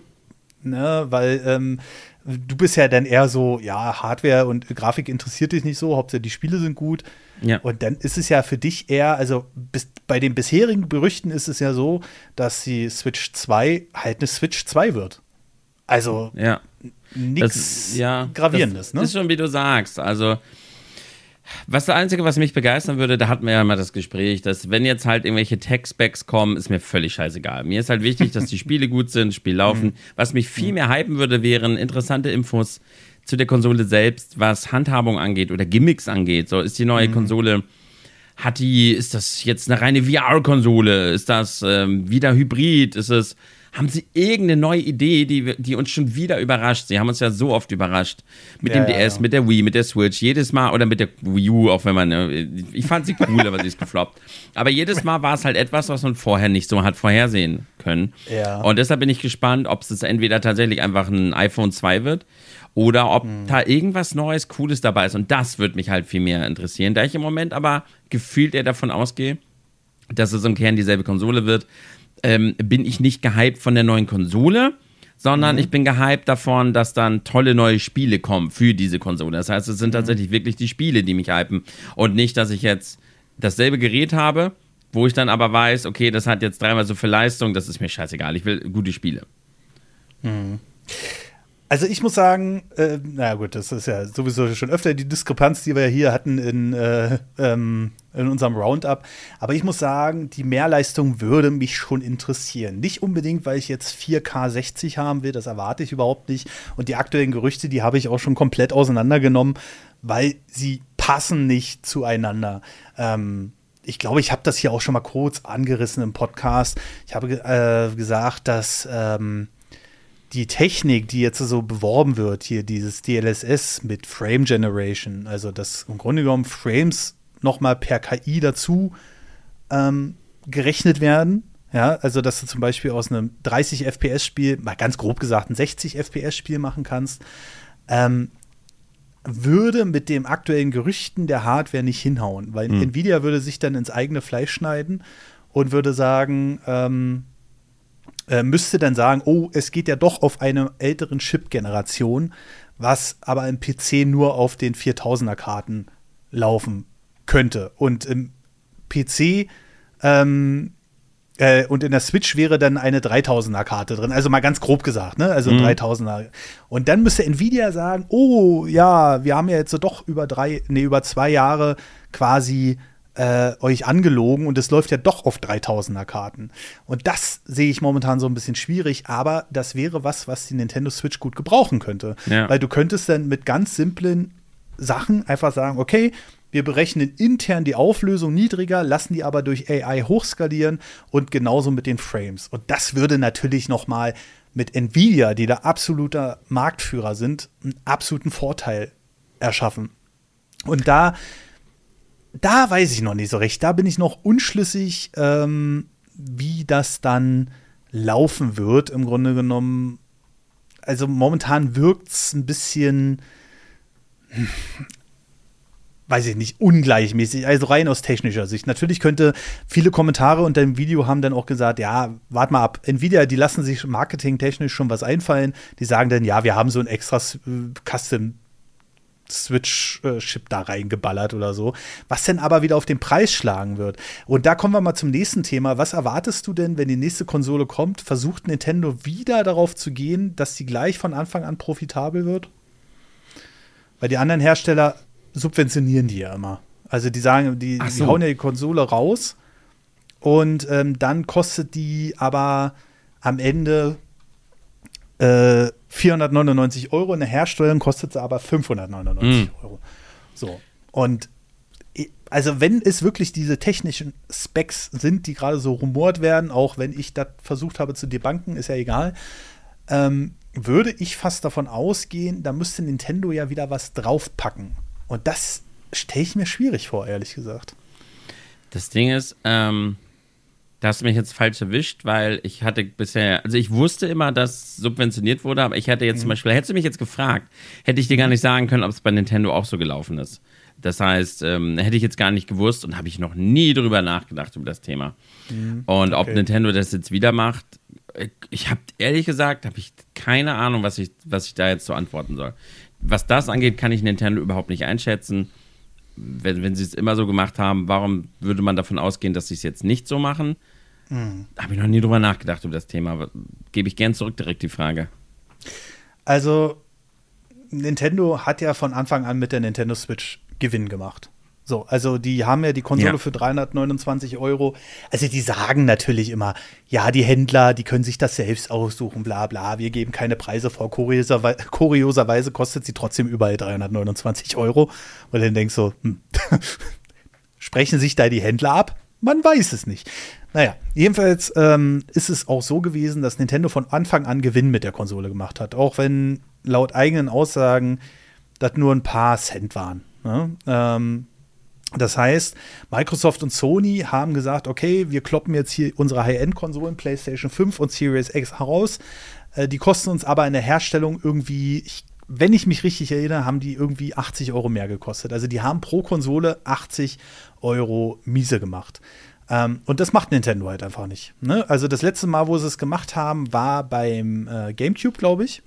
ne, weil ähm, du bist ja dann eher so, ja, Hardware und Grafik interessiert dich nicht so, hauptsächlich die Spiele sind gut. Ja. Und dann ist es ja für dich eher, also bis, bei den bisherigen Gerüchten ist es ja so, dass die Switch 2 halt eine Switch 2 wird. Also ja. nichts ja, Gravierendes. Das ne? ist schon, wie du sagst. Also was das Einzige, was mich begeistern würde, da hatten wir ja mal das Gespräch, dass wenn jetzt halt irgendwelche Tech-Specs kommen, ist mir völlig scheißegal. Mir ist halt wichtig, dass die Spiele gut sind, Spiel <laughs> laufen. Mhm. Was mich viel mehr hypen würde, wären interessante Infos zu der Konsole selbst, was Handhabung angeht oder Gimmicks angeht. So ist die neue mhm. Konsole, hat die, ist das jetzt eine reine VR-Konsole? Ist das ähm, wieder Hybrid? Ist es haben sie irgendeine neue Idee, die, die uns schon wieder überrascht. Sie haben uns ja so oft überrascht. Mit ja, dem DS, ja. mit der Wii, mit der Switch, jedes Mal, oder mit der Wii U, auch wenn man, äh, ich fand sie cool, aber sie ist gefloppt. Aber jedes Mal war es halt etwas, was man vorher nicht so hat vorhersehen können. Ja. Und deshalb bin ich gespannt, ob es entweder tatsächlich einfach ein iPhone 2 wird oder ob hm. da irgendwas Neues, Cooles dabei ist. Und das würde mich halt viel mehr interessieren, da ich im Moment aber gefühlt eher davon ausgehe, dass es im Kern dieselbe Konsole wird ähm, bin ich nicht gehypt von der neuen Konsole, sondern mhm. ich bin gehypt davon, dass dann tolle neue Spiele kommen für diese Konsole. Das heißt, es sind mhm. tatsächlich wirklich die Spiele, die mich hypen und nicht, dass ich jetzt dasselbe Gerät habe, wo ich dann aber weiß, okay, das hat jetzt dreimal so viel Leistung, das ist mir scheißegal. Ich will gute Spiele. Mhm. Also ich muss sagen, äh, na gut, das ist ja sowieso schon öfter die Diskrepanz, die wir hier hatten in, äh, ähm, in unserem Roundup. Aber ich muss sagen, die Mehrleistung würde mich schon interessieren. Nicht unbedingt, weil ich jetzt 4K 60 haben will, das erwarte ich überhaupt nicht. Und die aktuellen Gerüchte, die habe ich auch schon komplett auseinandergenommen, weil sie passen nicht zueinander. Ähm, ich glaube, ich habe das hier auch schon mal kurz angerissen im Podcast. Ich habe äh, gesagt, dass ähm, die Technik, die jetzt so beworben wird, hier dieses DLSS mit Frame Generation, also dass im Grunde genommen Frames nochmal per KI dazu ähm, gerechnet werden. Ja, also dass du zum Beispiel aus einem 30 FPS-Spiel, mal ganz grob gesagt, ein 60 FPS-Spiel machen kannst, ähm, würde mit dem aktuellen Gerüchten der Hardware nicht hinhauen, weil mhm. Nvidia würde sich dann ins eigene Fleisch schneiden und würde sagen, ähm, äh, müsste dann sagen, oh, es geht ja doch auf eine älteren Chip-Generation, was aber im PC nur auf den 4000er Karten laufen könnte. Und im PC ähm, äh, und in der Switch wäre dann eine 3000er Karte drin, also mal ganz grob gesagt, ne? Also mhm. 3000er. Und dann müsste Nvidia sagen, oh ja, wir haben ja jetzt so doch über drei, nee, über zwei Jahre quasi äh, euch angelogen und es läuft ja doch auf 3000er Karten. Und das sehe ich momentan so ein bisschen schwierig, aber das wäre was, was die Nintendo Switch gut gebrauchen könnte. Ja. Weil du könntest dann mit ganz simplen Sachen einfach sagen, okay, wir berechnen intern die Auflösung niedriger, lassen die aber durch AI hochskalieren und genauso mit den Frames. Und das würde natürlich noch mal mit Nvidia, die da absoluter Marktführer sind, einen absoluten Vorteil erschaffen. Und da da weiß ich noch nicht so recht. Da bin ich noch unschlüssig, ähm, wie das dann laufen wird, im Grunde genommen. Also momentan wirkt es ein bisschen, hm, weiß ich nicht, ungleichmäßig, also rein aus technischer Sicht. Natürlich könnte viele Kommentare unter dem Video haben dann auch gesagt, ja, wart mal ab. Nvidia, die lassen sich marketingtechnisch schon was einfallen. Die sagen dann, ja, wir haben so ein extra äh, Custom Switch-Chip da reingeballert oder so, was denn aber wieder auf den Preis schlagen wird. Und da kommen wir mal zum nächsten Thema. Was erwartest du denn, wenn die nächste Konsole kommt? Versucht Nintendo wieder darauf zu gehen, dass sie gleich von Anfang an profitabel wird? Weil die anderen Hersteller subventionieren die ja immer. Also die sagen, die, so. die hauen ja die Konsole raus und ähm, dann kostet die aber am Ende äh, 499 Euro. In der Herstellung kostet sie aber 599 mhm. Euro. So. Und also wenn es wirklich diese technischen Specs sind, die gerade so rumort werden, auch wenn ich das versucht habe zu debunken, ist ja egal, ähm, würde ich fast davon ausgehen, da müsste Nintendo ja wieder was draufpacken. Und das stelle ich mir schwierig vor, ehrlich gesagt. Das Ding ist, ähm, Da hast du mich jetzt falsch erwischt, weil ich hatte bisher, also ich wusste immer, dass subventioniert wurde, aber ich hatte jetzt mhm. zum Beispiel, hättest du mich jetzt gefragt, hätte ich dir gar nicht sagen können, ob es bei Nintendo auch so gelaufen ist. Das heißt, ähm, hätte ich jetzt gar nicht gewusst und habe ich noch nie drüber nachgedacht über das Thema. Mhm. Und ob okay. Nintendo das jetzt wieder macht, ich habe ehrlich gesagt, habe ich keine Ahnung, was ich, was ich da jetzt so antworten soll. Was das angeht, kann ich Nintendo überhaupt nicht einschätzen wenn, wenn sie es immer so gemacht haben, warum würde man davon ausgehen, dass sie es jetzt nicht so machen? Mhm. Habe ich noch nie drüber nachgedacht über das Thema. Gebe ich gern zurück direkt die Frage. Also, Nintendo hat ja von Anfang an mit der Nintendo Switch Gewinn gemacht. So, also die haben ja die Konsole ja. für 329 Euro. Also die sagen natürlich immer, ja, die Händler, die können sich das selbst aussuchen, bla bla. Wir geben keine Preise vor. Kurioserweise, kurioserweise kostet sie trotzdem überall 329 Euro. Weil dann denkst du, hm, <laughs> sprechen sich da die Händler ab? Man weiß es nicht. Naja, jedenfalls ähm, ist es auch so gewesen, dass Nintendo von Anfang an Gewinn mit der Konsole gemacht hat. Auch wenn laut eigenen Aussagen das nur ein paar Cent waren. Ne? Ähm, das heißt, Microsoft und Sony haben gesagt, okay, wir kloppen jetzt hier unsere High-End-Konsolen, PlayStation 5 und Series X heraus. Äh, die kosten uns aber in der Herstellung irgendwie, ich, wenn ich mich richtig erinnere, haben die irgendwie 80 Euro mehr gekostet. Also die haben pro Konsole 80 Euro miese gemacht. Ähm, und das macht Nintendo halt einfach nicht. Ne? Also das letzte Mal, wo sie es gemacht haben, war beim äh, GameCube, glaube ich.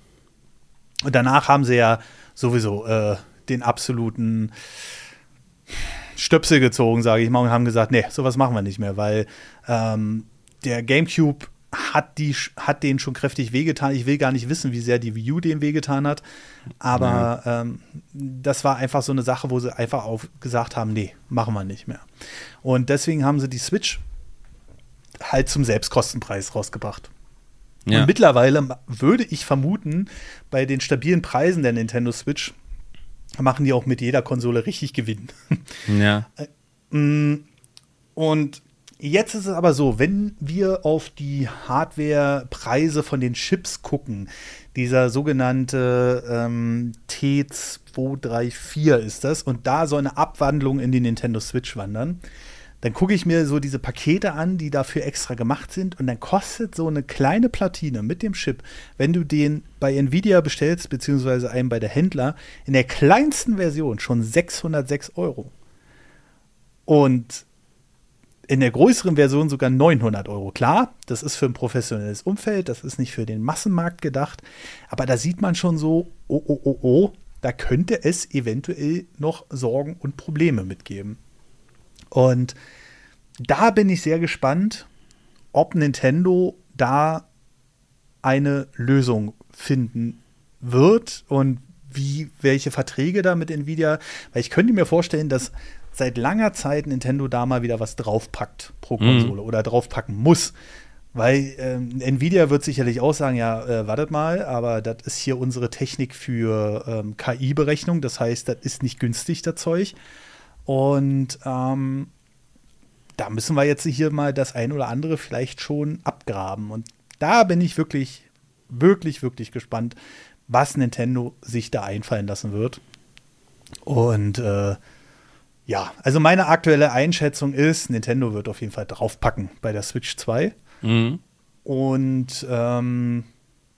Und danach haben sie ja sowieso äh, den absoluten Stöpsel gezogen, sage ich mal, und haben gesagt, nee, sowas machen wir nicht mehr, weil ähm, der GameCube hat, die, hat denen schon kräftig wehgetan. Ich will gar nicht wissen, wie sehr die Wii U den wehgetan hat. Aber ja. ähm, das war einfach so eine Sache, wo sie einfach auch gesagt haben, nee, machen wir nicht mehr. Und deswegen haben sie die Switch halt zum Selbstkostenpreis rausgebracht. Ja. Und mittlerweile würde ich vermuten, bei den stabilen Preisen der Nintendo Switch machen die auch mit jeder Konsole richtig Gewinn. Ja. Äh, mm, und jetzt ist es aber so, wenn wir auf die Hardware-Preise von den Chips gucken, dieser sogenannte ähm, T234 ist das, und da soll eine Abwandlung in die Nintendo Switch wandern, dann gucke ich mir so diese Pakete an, die dafür extra gemacht sind und dann kostet so eine kleine Platine mit dem Chip, wenn du den bei Nvidia bestellst, beziehungsweise einen bei der Händler, in der kleinsten Version schon 606 Euro. Und in der größeren Version sogar 900 Euro. Klar, das ist für ein professionelles Umfeld, das ist nicht für den Massenmarkt gedacht, aber da sieht man schon so, oh, oh, oh, oh, da könnte es eventuell noch Sorgen und Probleme mitgeben. Und da bin ich sehr gespannt, ob Nintendo da eine Lösung finden wird und wie, welche Verträge da mit Nvidia, weil ich könnte mir vorstellen, dass seit langer Zeit Nintendo da mal wieder was draufpackt pro. Konsole mhm. oder draufpacken muss. Weil ähm, Nvidia wird sicherlich auch sagen, ja, äh, wartet mal, aber das ist hier unsere Technik für ähm, KI-Berechnung. Das heißt, das ist nicht günstig, das Zeug. Und ähm, da müssen wir jetzt hier mal das ein oder andere vielleicht schon abgraben. Und da bin ich wirklich, wirklich, wirklich gespannt, was Nintendo sich da einfallen lassen wird. Und äh, ja, also meine aktuelle Einschätzung ist, Nintendo wird auf jeden Fall draufpacken bei der Switch 2. Mhm. Und ähm,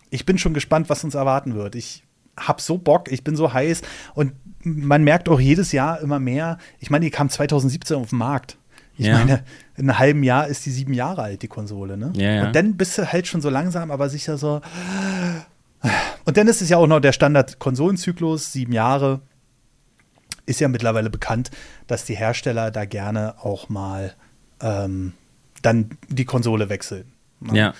ich bin schon gespannt, was uns erwarten wird. Ich hab so Bock, ich bin so heiß und man merkt auch jedes Jahr immer mehr. Ich meine, die kam 2017 auf den Markt. Ich ja. meine, in einem halben Jahr ist die sieben Jahre alt, die Konsole, ne? Ja, ja. Und dann bist du halt schon so langsam, aber sicher so. Und dann ist es ja auch noch der Standard-Konsolenzyklus, sieben Jahre. Ist ja mittlerweile bekannt, dass die Hersteller da gerne auch mal ähm, dann die Konsole wechseln. Ne? Ja.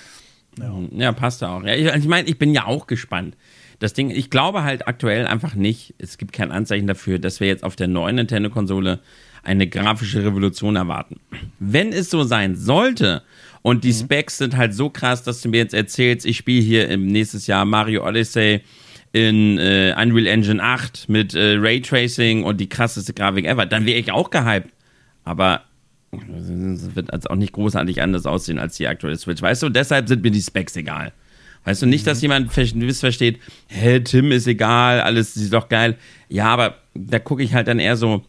ja. Ja, passt auch. Ja, ich, ich meine, ich bin ja auch gespannt. Das Ding, ich glaube halt aktuell einfach nicht, es gibt kein Anzeichen dafür, dass wir jetzt auf der neuen Nintendo-Konsole eine grafische Revolution erwarten. Wenn es so sein sollte und die mhm. Specs sind halt so krass, dass du mir jetzt erzählst, ich spiele hier im nächstes Jahr Mario Odyssey in äh, Unreal Engine 8 mit äh, Raytracing und die krasseste Grafik ever, dann wäre ich auch gehypt. Aber es wird also auch nicht großartig anders aussehen als die aktuelle Switch. Weißt du, und deshalb sind mir die Specs egal. Weißt du, nicht, dass mhm. jemand missversteht, hä, Tim ist egal, alles ist doch geil. Ja, aber da gucke ich halt dann eher so,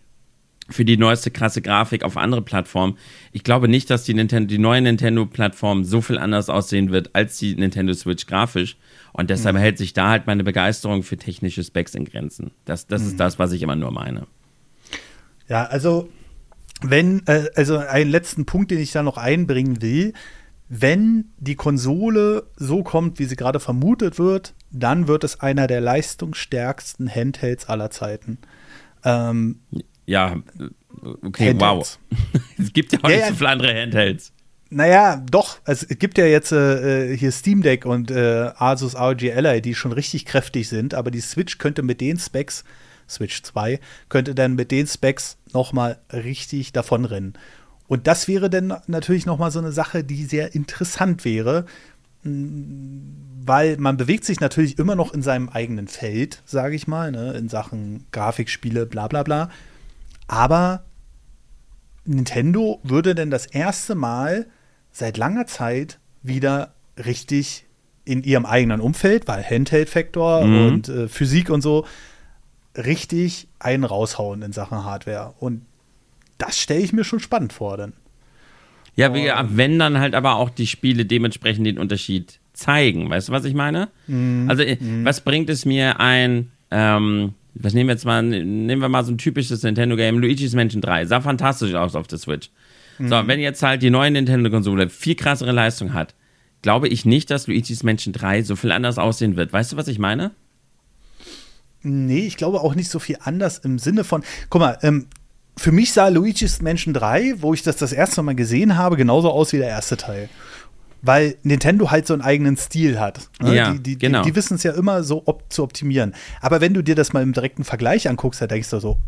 für die neueste krasse Grafik auf andere Plattformen. Ich glaube nicht, dass die, Nintendo, die neue Nintendo-Plattform so viel anders aussehen wird als die Nintendo Switch grafisch. Und deshalb mhm. hält sich da halt meine Begeisterung für technische Specs in Grenzen. Das, das mhm. ist das, was ich immer nur meine. Ja, also wenn, äh, also einen letzten Punkt, den ich da noch einbringen will, wenn die Konsole so kommt, wie sie gerade vermutet wird, dann wird es einer der leistungsstärksten Handhelds aller Zeiten. Ähm, ja, okay, Handhelds. wow. <laughs> es gibt ja auch ja, nicht so viele andere Handhelds. Naja, doch. Es gibt ja jetzt äh, hier Steam Deck und äh, Asus ROG Ally, die schon richtig kräftig sind, aber die Switch könnte mit den Specs, Switch 2, könnte dann mit den Specs noch mal richtig davonrennen. Und das wäre dann natürlich noch mal so eine Sache, die sehr interessant wäre, weil man bewegt sich natürlich immer noch in seinem eigenen Feld, sage ich mal, ne, in Sachen Grafikspiele, bla bla bla. Aber Nintendo würde denn das erste Mal seit langer Zeit wieder richtig in ihrem eigenen Umfeld, weil Handheld-Faktor mhm. und äh, Physik und so, richtig einen raushauen in Sachen Hardware. Und das stelle ich mir schon spannend vor, denn. Ja, wie, wenn dann halt aber auch die Spiele dementsprechend den Unterschied zeigen. Weißt du, was ich meine? Mhm. Also, mhm. was bringt es mir ein, ähm, was nehmen wir jetzt mal, nehmen wir mal so ein typisches Nintendo-Game, Luigi's Mansion 3, sah fantastisch aus auf der Switch. Mhm. So, wenn jetzt halt die neue Nintendo-Konsole viel krassere Leistung hat, glaube ich nicht, dass Luigi's Mansion 3 so viel anders aussehen wird. Weißt du, was ich meine? Nee, ich glaube auch nicht so viel anders im Sinne von, guck mal, ähm, für mich sah Luigi's Mansion 3, wo ich das das erste Mal gesehen habe, genauso aus wie der erste Teil weil Nintendo halt so einen eigenen Stil hat. Ne? Ja, die, die, genau. die, die wissen es ja immer so op zu optimieren. Aber wenn du dir das mal im direkten Vergleich anguckst, da denkst du so,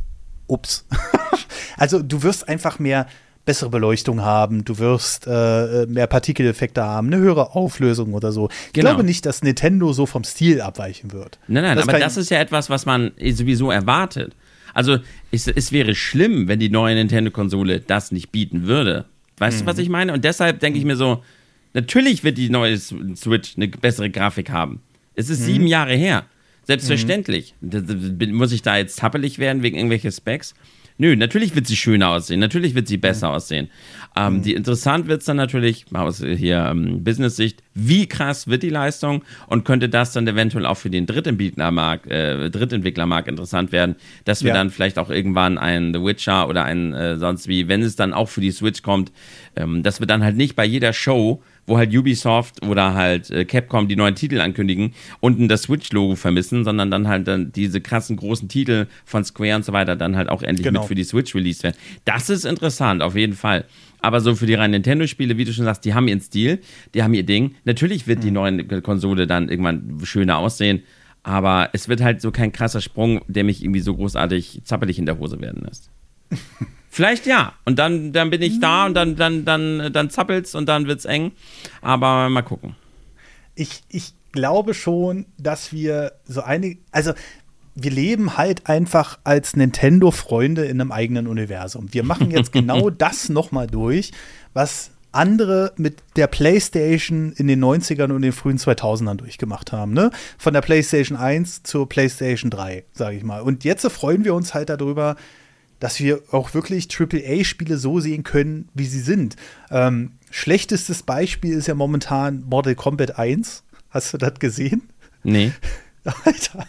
ups. <laughs> also du wirst einfach mehr bessere Beleuchtung haben, du wirst äh, mehr Partikeleffekte haben, eine höhere Auflösung oder so. Ich genau. glaube nicht, dass Nintendo so vom Stil abweichen wird. Nein, nein, das aber das ist ja etwas, was man sowieso erwartet. Also es, es wäre schlimm, wenn die neue Nintendo-Konsole das nicht bieten würde. Weißt mhm. du, was ich meine? Und deshalb denke ich mir so, Natürlich wird die neue Switch eine bessere Grafik haben. Es ist mhm. sieben Jahre her. Selbstverständlich. Mhm. Muss ich da jetzt zappelig werden wegen irgendwelcher Specs? Nö, natürlich wird sie schöner aussehen, natürlich wird sie besser mhm. aussehen. Ähm, mhm. Die interessant wird es dann natürlich aus hier ähm, Business-Sicht, wie krass wird die Leistung und könnte das dann eventuell auch für den Drittentwicklermarkt, äh, Drittentwicklermarkt interessant werden, dass wir ja. dann vielleicht auch irgendwann einen The Witcher oder einen äh, sonst wie, wenn es dann auch für die Switch kommt, ähm, dass wir dann halt nicht bei jeder Show wo halt Ubisoft oder halt äh, Capcom die neuen Titel ankündigen, unten das Switch-Logo vermissen, sondern dann halt dann diese krassen großen Titel von Square und so weiter dann halt auch endlich genau. mit für die Switch released werden. Das ist interessant, auf jeden Fall. Aber so für die reinen Nintendo-Spiele, wie du schon sagst, die haben ihren Stil, die haben ihr Ding. Natürlich wird die mhm. neue Konsole dann irgendwann schöner aussehen, aber es wird halt so kein krasser Sprung, der mich irgendwie so großartig zappelig in der Hose werden lässt. <laughs> Vielleicht ja. Und dann, dann bin ich da und dann, dann, dann, dann zappelt's und dann wird's eng. Aber mal gucken. Ich, ich glaube schon, dass wir so einige, also wir leben halt einfach als Nintendo-Freunde in einem eigenen Universum. Wir machen jetzt genau <laughs> das nochmal durch, was andere mit der PlayStation in den 90ern und den frühen 2000ern durchgemacht haben. Ne? Von der PlayStation 1 zur PlayStation 3, sage ich mal. Und jetzt freuen wir uns halt darüber, dass wir auch wirklich AAA-Spiele so sehen können, wie sie sind. Ähm, schlechtestes Beispiel ist ja momentan Mortal Kombat 1. Hast du das gesehen? Nee. <laughs> Alter.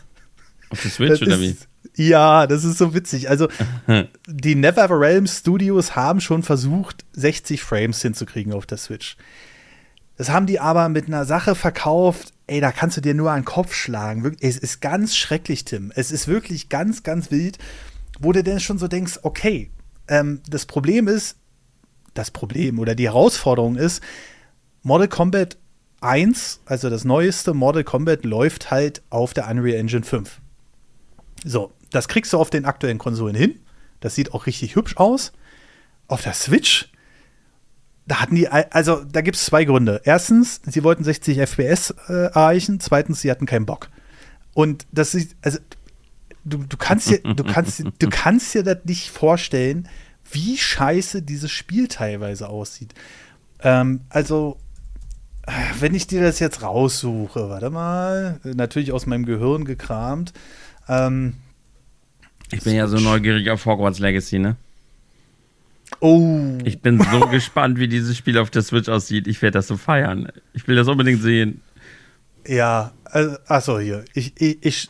Auf der Switch oder wie? Ja, das ist so witzig. Also, <laughs> die NetherRealm Studios haben schon versucht, 60 Frames hinzukriegen auf der Switch. Das haben die aber mit einer Sache verkauft, ey, da kannst du dir nur an den Kopf schlagen. Es ist ganz schrecklich, Tim. Es ist wirklich ganz, ganz wild wo du denn schon so denkst, okay, ähm, das Problem ist, das Problem oder die Herausforderung ist, Model Combat 1, also das neueste Model Combat, läuft halt auf der Unreal Engine 5. So, das kriegst du auf den aktuellen Konsolen hin. Das sieht auch richtig hübsch aus. Auf der Switch, da hatten die, also da gibt es zwei Gründe. Erstens, sie wollten 60 FPS äh, erreichen. Zweitens, sie hatten keinen Bock. Und das ist, also du, du kannst dir, du <laughs> kannst, du kannst dir das nicht vorstellen, wie scheiße dieses Spiel teilweise aussieht. Ähm, also, wenn ich dir das jetzt raussuche, warte mal, natürlich aus meinem Gehirn gekramt. Ähm, ich bin ja so neugierig auf Hogwarts Legacy, ne? Oh. Ich bin so <laughs> gespannt, wie dieses Spiel auf der Switch aussieht. Ich werde das so feiern. Ich will das unbedingt sehen. Ja, also, achso, hier. Ich, ich, ich,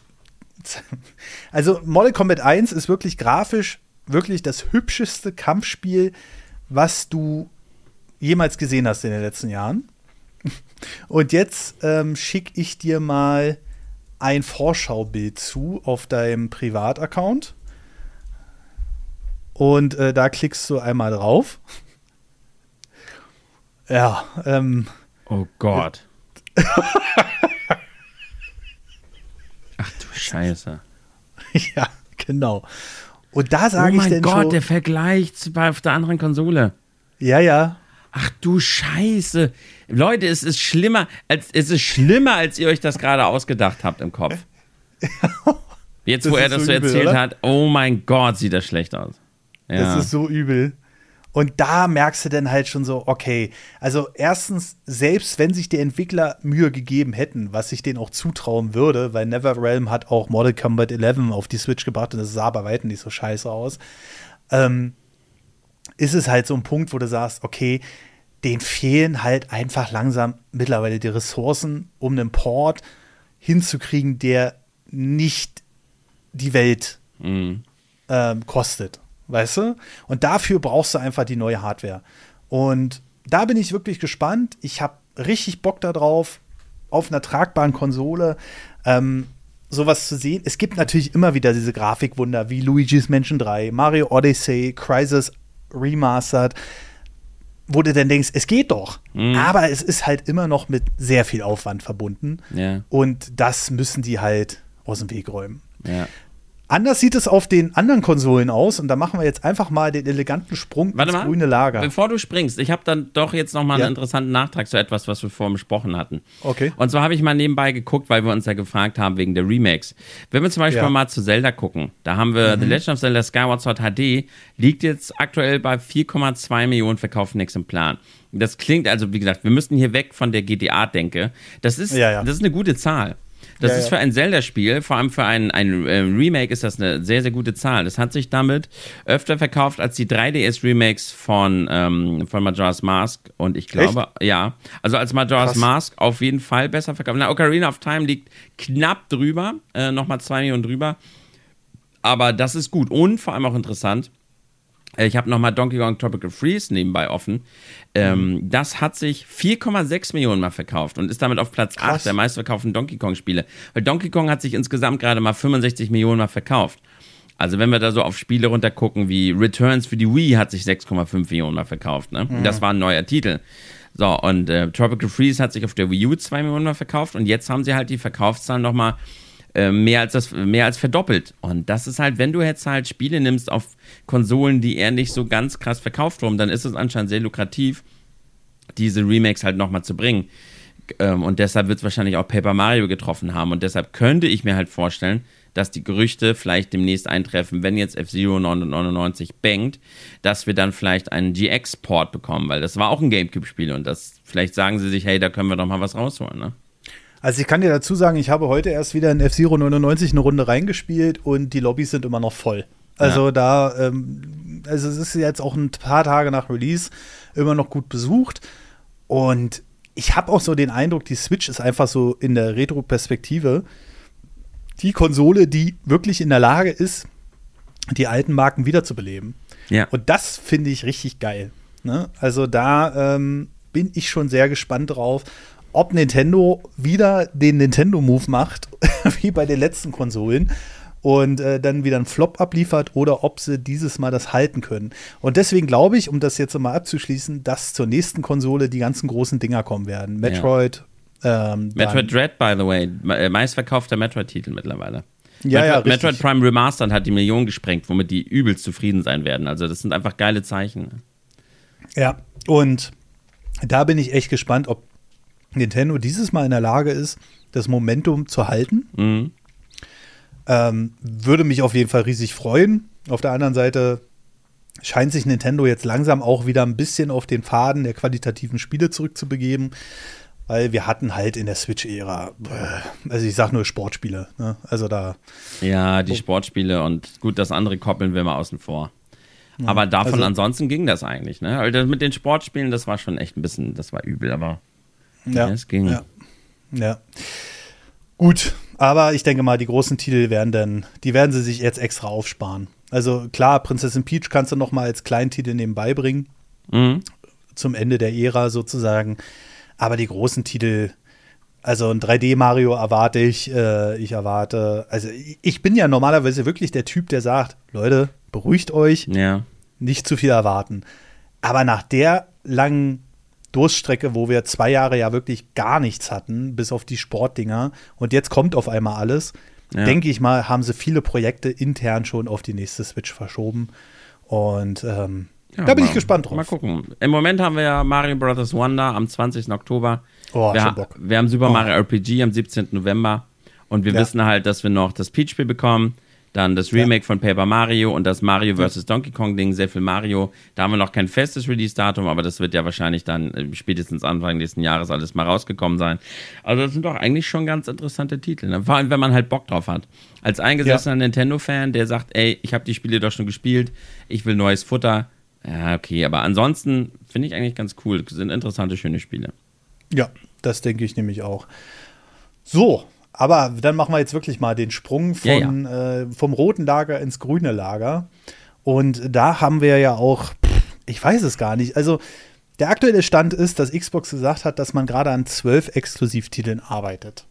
also Mortal Kombat 1 ist wirklich grafisch wirklich das hübscheste Kampfspiel, was du jemals gesehen hast in den letzten Jahren. Und jetzt ähm, schicke ich dir mal ein Vorschaubild zu auf deinem Privataccount. Und äh, da klickst du einmal drauf. Ja, ähm. Oh Gott. <laughs> Scheiße. <laughs> ja, genau. Und da sage ich dann schon. Oh mein Gott, der Vergleich auf der anderen Konsole. Ja, ja. Ach du Scheiße. Leute, es ist schlimmer, als, es ist schlimmer, als ihr euch das gerade ausgedacht habt im Kopf. <laughs> Jetzt, das wo er das so, übel, erzählt oder? hat, oh mein Gott, sieht das schlecht aus. Ja. Das ist so übel. Und da merkst du dann halt schon so, okay, also erstens, selbst wenn sich die Entwickler Mühe gegeben hätten, was ich denen auch zutrauen würde, weil NetherRealm hat auch Mortal Kombat 11 auf die Switch gebracht und das sah bei weitem nicht so scheiße aus, ähm, ist es halt so ein Punkt, wo du sagst, okay, denen fehlen halt einfach langsam mittlerweile die Ressourcen, um einen Port hinzukriegen, der nicht die Welt mhm. ähm, kostet. Weißt du? Und dafür brauchst du einfach die neue Hardware. Und da bin ich wirklich gespannt. Ich habe richtig Bock darauf, auf einer tragbaren Konsole ähm, sowas zu sehen. Es gibt natürlich immer wieder diese Grafikwunder wie Luigi's Mansion 3, Mario Odyssey, Crisis Remastered, wo du dann denkst, es geht doch. Mhm. Aber es ist halt immer noch mit sehr viel Aufwand verbunden. Ja. Und das müssen die halt aus dem Weg räumen. Ja. Anders sieht es auf den anderen Konsolen aus und da machen wir jetzt einfach mal den eleganten Sprung Warte ins mal, grüne Lager. Bevor du springst, ich habe dann doch jetzt noch mal ja. einen interessanten Nachtrag zu etwas, was wir vorhin besprochen hatten. Okay. Und zwar habe ich mal nebenbei geguckt, weil wir uns ja gefragt haben wegen der Remakes. Wenn wir zum Beispiel ja. mal zu Zelda gucken, da haben wir mhm. The Legend of Zelda Skyward Sword HD, liegt jetzt aktuell bei 4,2 Millionen verkauften Exemplaren. Das klingt also, wie gesagt, wir müssten hier weg von der GTA-Denke. Das ist, ja, das ist eine gute Zahl. Das ja, ist für ein Zelda-Spiel, vor allem für ein, ein äh, Remake, ist das eine sehr, sehr gute Zahl. Das hat sich damit öfter verkauft als die 3DS-Remakes von, ähm, von Majora's Mask. Und ich glaube, Echt? ja. Also als Majora's Krass. Mask auf jeden Fall besser verkauft. Na, Ocarina of Time liegt knapp drüber, äh, nochmal zwei Millionen drüber. Aber das ist gut und vor allem auch interessant. Äh, ich habe nochmal Donkey Kong Tropical Freeze nebenbei offen. Ähm, mhm. Das hat sich 4,6 Millionen Mal verkauft und ist damit auf Platz Krass. 8 der meistverkauften Donkey Kong-Spiele. Weil Donkey Kong hat sich insgesamt gerade mal 65 Millionen Mal verkauft. Also wenn wir da so auf Spiele runtergucken, wie Returns für die Wii hat sich 6,5 Millionen Mal verkauft. Ne? Mhm. Das war ein neuer Titel. So, und äh, Tropical Freeze hat sich auf der Wii U 2 Millionen Mal verkauft und jetzt haben sie halt die Verkaufszahlen nochmal äh, mehr, als das, mehr als verdoppelt. Und das ist halt, wenn du jetzt halt Spiele nimmst auf Konsolen, die eher nicht so ganz krass verkauft wurden, dann ist es anscheinend sehr lukrativ, diese Remakes halt nochmal zu bringen. Ähm, und deshalb wird es wahrscheinlich auch Paper Mario getroffen haben. Und deshalb könnte ich mir halt vorstellen, dass die Gerüchte vielleicht demnächst eintreffen, wenn jetzt F-Zero 99 bangt, dass wir dann vielleicht einen GX-Port bekommen, weil das war auch ein Gamecube-Spiel und das vielleicht sagen sie sich, hey, da können wir doch mal was rausholen, ne? Also ich kann dir dazu sagen, ich habe heute erst wieder in F-Zero 99 eine Runde reingespielt und die Lobbys sind immer noch voll. Also ja. da, ähm, also es ist jetzt auch ein paar Tage nach Release immer noch gut besucht. Und ich habe auch so den Eindruck, die Switch ist einfach so in der Retro-Perspektive die Konsole, die wirklich in der Lage ist, die alten Marken wiederzubeleben. Ja. Und das finde ich richtig geil. Ne? Also da ähm, bin ich schon sehr gespannt drauf ob Nintendo wieder den Nintendo-Move macht, <laughs> wie bei den letzten Konsolen, und äh, dann wieder einen Flop abliefert oder ob sie dieses Mal das halten können. Und deswegen glaube ich, um das jetzt mal abzuschließen, dass zur nächsten Konsole die ganzen großen Dinger kommen werden. Metroid. Ja. Ähm, Metroid Dread, by the way, äh, meistverkaufter Metroid-Titel mittlerweile. Ja, Metroid, ja, Metroid Prime Remastered hat die Million gesprengt, womit die übelst zufrieden sein werden. Also das sind einfach geile Zeichen. Ja, und da bin ich echt gespannt, ob Nintendo dieses Mal in der Lage ist, das Momentum zu halten. Mhm. Ähm, würde mich auf jeden Fall riesig freuen. Auf der anderen Seite scheint sich Nintendo jetzt langsam auch wieder ein bisschen auf den Faden der qualitativen Spiele zurückzubegeben. Weil wir hatten halt in der Switch-Ära, äh, also ich sag nur Sportspiele, ne? Also da. Ja, die Sportspiele und gut, das andere koppeln wir mal außen vor. Ja, aber davon also, ansonsten ging das eigentlich, ne? Also mit den Sportspielen, das war schon echt ein bisschen, das war übel, aber ja, es ging. Ja. ja. Gut, aber ich denke mal, die großen Titel werden dann, die werden sie sich jetzt extra aufsparen. Also klar, Prinzessin Peach kannst du noch mal als Kleintitel nebenbei bringen. Mhm. Zum Ende der Ära sozusagen. Aber die großen Titel, also ein 3D-Mario erwarte ich. Äh, ich erwarte, also ich bin ja normalerweise wirklich der Typ, der sagt, Leute, beruhigt euch, ja. nicht zu viel erwarten. Aber nach der langen Durststrecke, wo wir zwei Jahre ja wirklich gar nichts hatten, bis auf die Sportdinger, und jetzt kommt auf einmal alles, ja. denke ich mal, haben sie viele Projekte intern schon auf die nächste Switch verschoben. Und ähm, ja, da bin mal, ich gespannt drauf. Mal gucken. Im Moment haben wir ja Mario Bros. Wonder am 20. Oktober. Oh, wir, Bock. wir haben Super oh. Mario RPG am 17. November. Und wir ja. wissen halt, dass wir noch das Peach-Spiel bekommen. Dann das Remake ja. von Paper Mario und das Mario vs. Donkey Kong Ding, sehr viel Mario. Da haben wir noch kein festes Release-Datum, aber das wird ja wahrscheinlich dann äh, spätestens Anfang nächsten Jahres alles mal rausgekommen sein. Also das sind doch eigentlich schon ganz interessante Titel. Ne? Vor allem, wenn man halt Bock drauf hat. Als eingesessener ja. Nintendo-Fan, der sagt, ey, ich habe die Spiele doch schon gespielt, ich will neues Futter ja, okay, aber ansonsten finde ich eigentlich ganz cool. Das sind interessante, schöne Spiele. Ja, das denke ich nämlich auch. So, aber dann machen wir jetzt wirklich mal den Sprung von, ja, ja. Äh, vom roten Lager ins grüne Lager. Und da haben wir ja auch, ich weiß es gar nicht. Also, der aktuelle Stand ist, dass Xbox gesagt hat, dass man gerade an zwölf Exklusivtiteln arbeitet.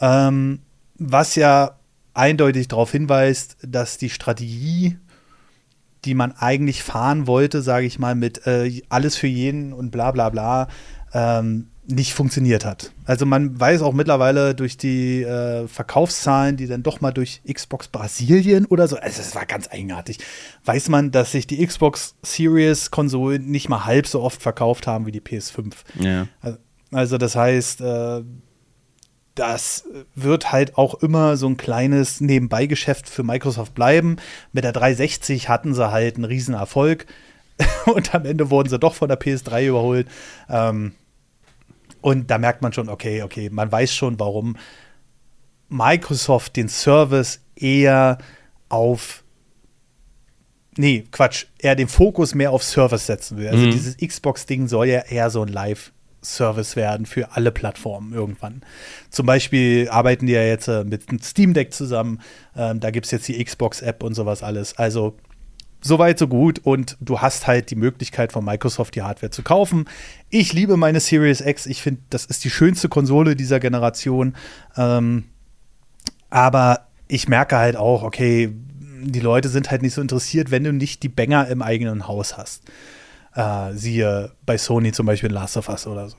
Ähm, was ja eindeutig darauf hinweist, dass die Strategie die man eigentlich fahren wollte, sage ich mal, mit äh, alles für jeden und bla bla bla, ähm, nicht funktioniert hat. Also man weiß auch mittlerweile durch die äh, Verkaufszahlen, die dann doch mal durch Xbox Brasilien oder so, also es war ganz eigenartig, weiß man, dass sich die Xbox Series Konsolen nicht mal halb so oft verkauft haben wie die PS5. Ja. Also das heißt, äh, das wird halt auch immer so ein kleines Nebenbeigeschäft für Microsoft bleiben. Mit der 360 hatten sie halt einen riesen Erfolg <laughs> und am Ende wurden sie doch von der PS3 überholt. Ähm, und da merkt man schon, okay, okay, man weiß schon, warum Microsoft den Service eher auf Nee, Quatsch, eher den Fokus mehr auf Service setzen will. Also mhm. dieses Xbox-Ding soll ja eher so ein Live- Service werden für alle Plattformen irgendwann. Zum Beispiel arbeiten die ja jetzt äh, mit einem Steam Deck zusammen. Ähm, da gibt es jetzt die Xbox-App und sowas alles. Also soweit, so gut. Und du hast halt die Möglichkeit von Microsoft die Hardware zu kaufen. Ich liebe meine Series X. Ich finde, das ist die schönste Konsole dieser Generation. Ähm, aber ich merke halt auch, okay, die Leute sind halt nicht so interessiert, wenn du nicht die Banger im eigenen Haus hast. Äh, siehe bei Sony zum Beispiel Last of Us oder so.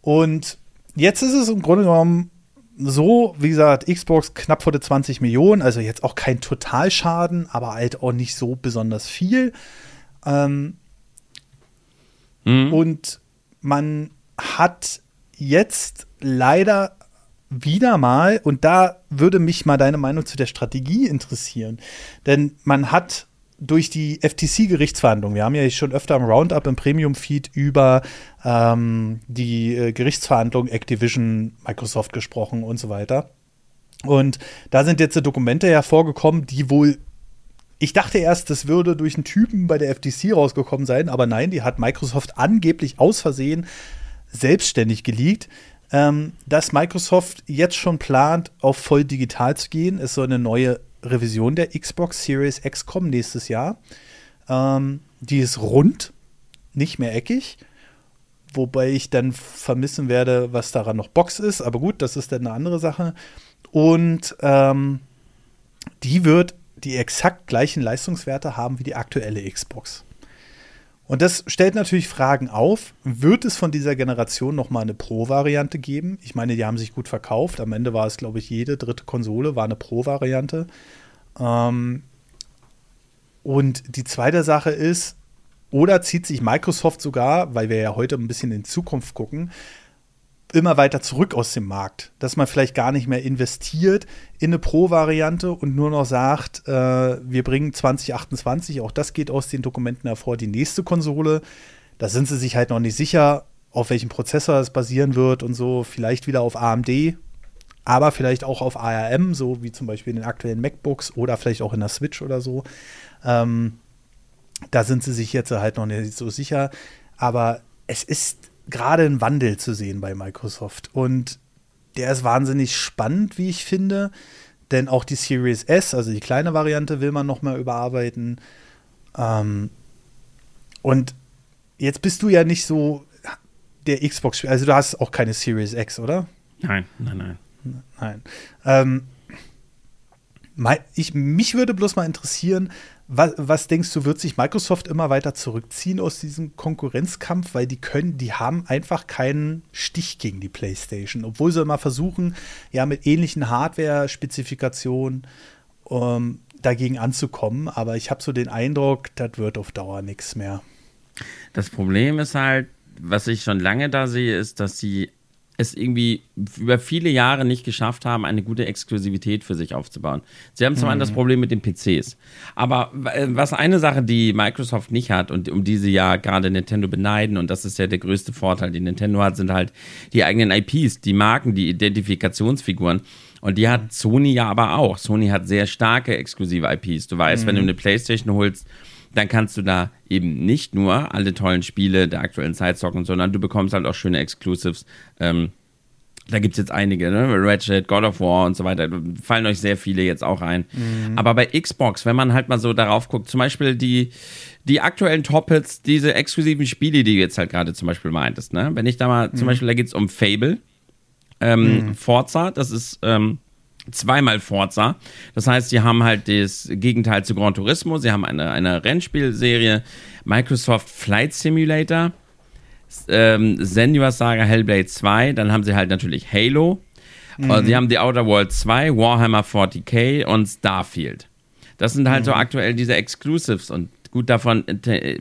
Und jetzt ist es im Grunde genommen so, wie gesagt, Xbox knapp vor der 20 Millionen, also jetzt auch kein Totalschaden, aber halt auch nicht so besonders viel. Ähm, mhm. Und man hat jetzt leider wieder mal, und da würde mich mal deine Meinung zu der Strategie interessieren, denn man hat durch die FTC-Gerichtsverhandlungen, wir haben ja schon öfter im Roundup im Premium-Feed über ähm, die äh, Gerichtsverhandlungen Activision, Microsoft gesprochen und so weiter. Und da sind jetzt Dokumente hervorgekommen, die wohl ich dachte erst, das würde durch einen Typen bei der FTC rausgekommen sein, aber nein, die hat Microsoft angeblich aus Versehen selbstständig geleakt, ähm, dass Microsoft jetzt schon plant, auf voll digital zu gehen. Es soll eine neue Revision der Xbox Series X kommen nächstes Jahr. Ähm, die ist rund, nicht mehr eckig. Wobei ich dann vermissen werde, was daran noch Box ist. Aber gut, das ist dann eine andere Sache. Und ähm, die wird die exakt gleichen Leistungswerte haben wie die aktuelle Xbox. Und das stellt natürlich Fragen auf. Wird es von dieser Generation noch mal eine Pro-Variante geben? Ich meine, die haben sich gut verkauft. Am Ende war es, glaube ich, jede dritte Konsole war eine Pro-Variante. Ähm und die zweite Sache ist, oder zieht sich Microsoft sogar, weil wir ja heute ein bisschen in Zukunft gucken, immer weiter zurück aus dem Markt. Dass man vielleicht gar nicht mehr investiert in eine Pro-Variante und nur noch sagt, äh, wir bringen 2028, auch das geht aus den Dokumenten hervor, die nächste Konsole. Da sind sie sich halt noch nicht sicher, auf welchem Prozessor es basieren wird und so. Vielleicht wieder auf AMD, aber vielleicht auch auf ARM, so wie zum Beispiel in den aktuellen MacBooks oder vielleicht auch in der Switch oder so. Ähm, da sind sie sich jetzt halt noch nicht so sicher. Aber es ist gerade ein Wandel zu sehen bei Microsoft. Und der ist wahnsinnig spannend, wie ich finde. Denn auch die Series S, also die kleine Variante, will man noch mal überarbeiten. Ähm, und jetzt bist du ja nicht so der Xbox, also du hast auch keine Series X, oder? Nein, nein, nein. Nein. Ähm, ich, mich würde bloß mal interessieren, was, was, denkst du, wird sich Microsoft immer weiter zurückziehen aus diesem Konkurrenzkampf, weil die können, die haben einfach keinen Stich gegen die PlayStation, obwohl sie immer versuchen, ja mit ähnlichen Hardware-Spezifikationen ähm, dagegen anzukommen. Aber ich habe so den Eindruck, das wird auf Dauer nichts mehr. Das Problem ist halt, was ich schon lange da sehe, ist, dass sie es irgendwie über viele Jahre nicht geschafft haben, eine gute Exklusivität für sich aufzubauen. Sie haben zwar mhm. das Problem mit den PCs, aber äh, was eine Sache, die Microsoft nicht hat und um die sie ja gerade Nintendo beneiden, und das ist ja der größte Vorteil, den Nintendo hat, sind halt die eigenen IPs, die Marken, die Identifikationsfiguren. Und die hat Sony ja aber auch. Sony hat sehr starke exklusive IPs. Du weißt, mhm. wenn du mhm. eine PlayStation holst, dann kannst du da eben nicht nur alle tollen Spiele der aktuellen Zeit zocken, sondern du bekommst halt auch schöne Exclusives. Ähm, da gibt es jetzt einige, ne? Ratchet, God of War und so weiter. Fallen euch sehr viele jetzt auch ein. Mhm. Aber bei Xbox, wenn man halt mal so darauf guckt, zum Beispiel die, die aktuellen Top-Hits, diese exklusiven Spiele, die du jetzt halt gerade zum Beispiel meintest, ne? Wenn ich da mal, mhm. zum Beispiel, da geht es um Fable, ähm, mhm. Forza, das ist ähm, zweimal Forza. Das heißt, sie haben halt das Gegenteil zu Gran Turismo. Sie haben eine, eine Rennspielserie, Microsoft Flight Simulator, ähm, Senua's Saga Hellblade 2. Dann haben sie halt natürlich Halo. Mhm. Sie haben The Outer World 2, Warhammer 40k und Starfield. Das sind halt mhm. so aktuell diese Exclusives und gut davon äh,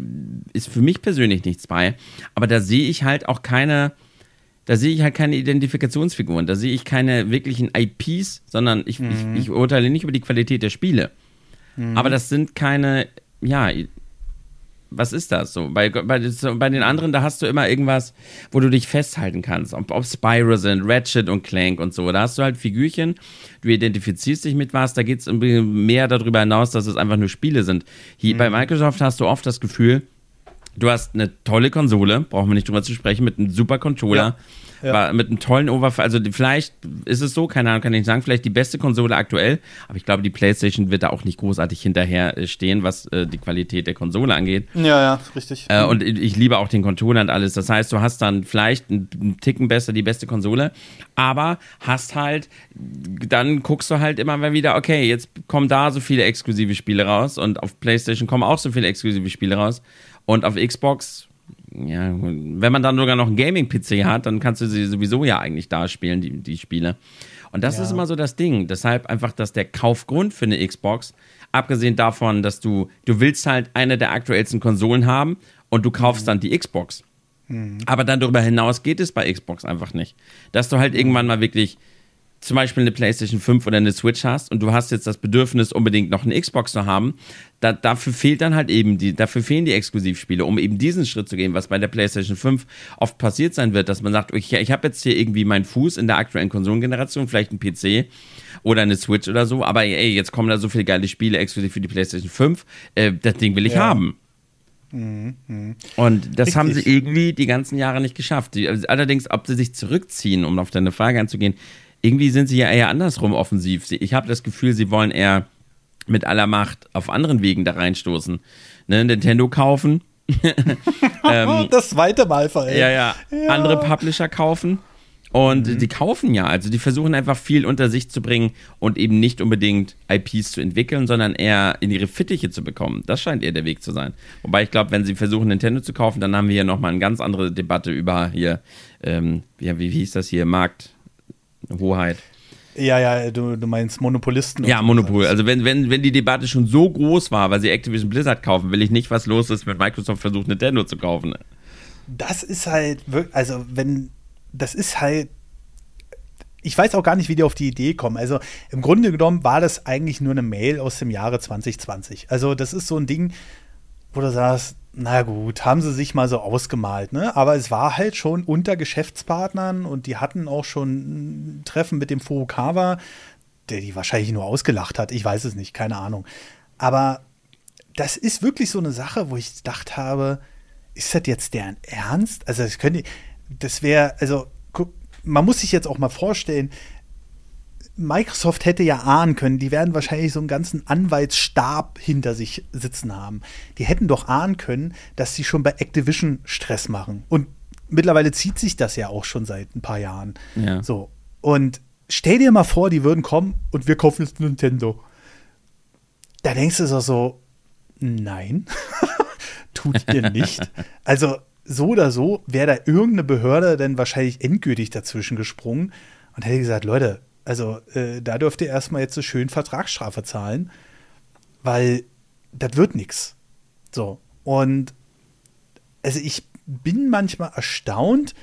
ist für mich persönlich nichts bei. Aber da sehe ich halt auch keine da sehe ich halt keine Identifikationsfiguren, da sehe ich keine wirklichen IPs, sondern ich, mhm. ich, ich, urteile nicht über die Qualität der Spiele. Mhm. Aber das sind keine, ja, was ist das so? Bei, bei, bei, den anderen, da hast du immer irgendwas, wo du dich festhalten kannst. Ob, ob Spyro sind, Ratchet und Clank und so. Da hast du halt Figürchen, du identifizierst dich mit was, da geht es mehr darüber hinaus, dass es einfach nur Spiele sind. Hier mhm. bei Microsoft hast du oft das Gefühl, Du hast eine tolle Konsole, brauchen wir nicht drüber zu sprechen, mit einem super Controller. Ja. Ja. mit einem tollen Oberfall. Also vielleicht ist es so, keine Ahnung, kann ich nicht sagen, vielleicht die beste Konsole aktuell, aber ich glaube, die PlayStation wird da auch nicht großartig hinterher äh, stehen, was äh, die Qualität der Konsole angeht. Ja, ja, richtig. Äh, und ich liebe auch den Controller und alles. Das heißt, du hast dann vielleicht einen Ticken besser die beste Konsole, aber hast halt, dann guckst du halt immer mal wieder, okay, jetzt kommen da so viele exklusive Spiele raus und auf PlayStation kommen auch so viele exklusive Spiele raus. Und auf Xbox, ja, wenn man dann sogar noch einen Gaming-PC hat, dann kannst du sie sowieso ja eigentlich da spielen, die, die Spiele. Und das ja. ist immer so das Ding. Deshalb einfach, dass der Kaufgrund für eine Xbox, abgesehen davon, dass du, du willst halt eine der aktuellsten Konsolen haben und du kaufst mhm. dann die Xbox. Mhm. Aber dann darüber hinaus geht es bei Xbox einfach nicht. Dass du halt mhm. irgendwann mal wirklich zum Beispiel eine PlayStation 5 oder eine Switch hast und du hast jetzt das Bedürfnis, unbedingt noch eine Xbox zu haben, da, dafür fehlt dann halt eben die, dafür fehlen die Exklusivspiele, um eben diesen Schritt zu gehen, was bei der PlayStation 5 oft passiert sein wird, dass man sagt, ich, ich habe jetzt hier irgendwie meinen Fuß in der aktuellen Konsolengeneration, vielleicht ein PC oder eine Switch oder so, aber ey, jetzt kommen da so viele geile Spiele exklusiv für die PlayStation 5, äh, das Ding will ich ja. haben. Mhm, mhm. Und das Richtig. haben sie irgendwie die ganzen Jahre nicht geschafft. allerdings, ob sie sich zurückziehen, um auf deine Frage anzugehen, irgendwie sind sie ja eher andersrum offensiv. Ich habe das Gefühl, sie wollen eher mit aller Macht auf anderen Wegen da reinstoßen. Ne, Nintendo kaufen. <laughs> ähm, das zweite Mal verhält. Ja, ja, ja. Andere Publisher kaufen. Und mhm. die kaufen ja, also die versuchen einfach viel unter sich zu bringen und eben nicht unbedingt IPs zu entwickeln, sondern eher in ihre Fittiche zu bekommen. Das scheint eher der Weg zu sein. Wobei ich glaube, wenn sie versuchen, Nintendo zu kaufen, dann haben wir hier nochmal eine ganz andere Debatte über hier, ähm, wie, wie hieß das hier, Markt, Hoheit. Ja, ja, du, du meinst Monopolisten. Ja, Monopol. Also wenn, wenn, wenn die Debatte schon so groß war, weil sie Activision Blizzard kaufen, will ich nicht, was los ist, wenn Microsoft versucht, Nintendo zu kaufen. Das ist halt, also wenn, das ist halt, ich weiß auch gar nicht, wie die auf die Idee kommen. Also im Grunde genommen war das eigentlich nur eine Mail aus dem Jahre 2020. Also das ist so ein Ding, wo du sagst, na gut, haben sie sich mal so ausgemalt, ne? Aber es war halt schon unter Geschäftspartnern und die hatten auch schon ein Treffen mit dem Furukawa, der die wahrscheinlich nur ausgelacht hat. Ich weiß es nicht, keine Ahnung. Aber das ist wirklich so eine Sache, wo ich gedacht habe, ist das jetzt deren Ernst? Also, das könnte, das wäre, also, guck, man muss sich jetzt auch mal vorstellen, Microsoft hätte ja ahnen können, die werden wahrscheinlich so einen ganzen Anwaltsstab hinter sich sitzen haben. Die hätten doch ahnen können, dass sie schon bei Activision Stress machen. Und mittlerweile zieht sich das ja auch schon seit ein paar Jahren. Ja. So. Und stell dir mal vor, die würden kommen und wir kaufen jetzt Nintendo. Da denkst du so, nein, <laughs> tut ihr nicht. <laughs> Also so oder so wäre da irgendeine Behörde dann wahrscheinlich endgültig dazwischen gesprungen und hätte gesagt, Leute, also äh, da dürft ihr erstmal jetzt so schön Vertragsstrafe zahlen, weil das wird nichts. So. Und also ich bin manchmal erstaunt,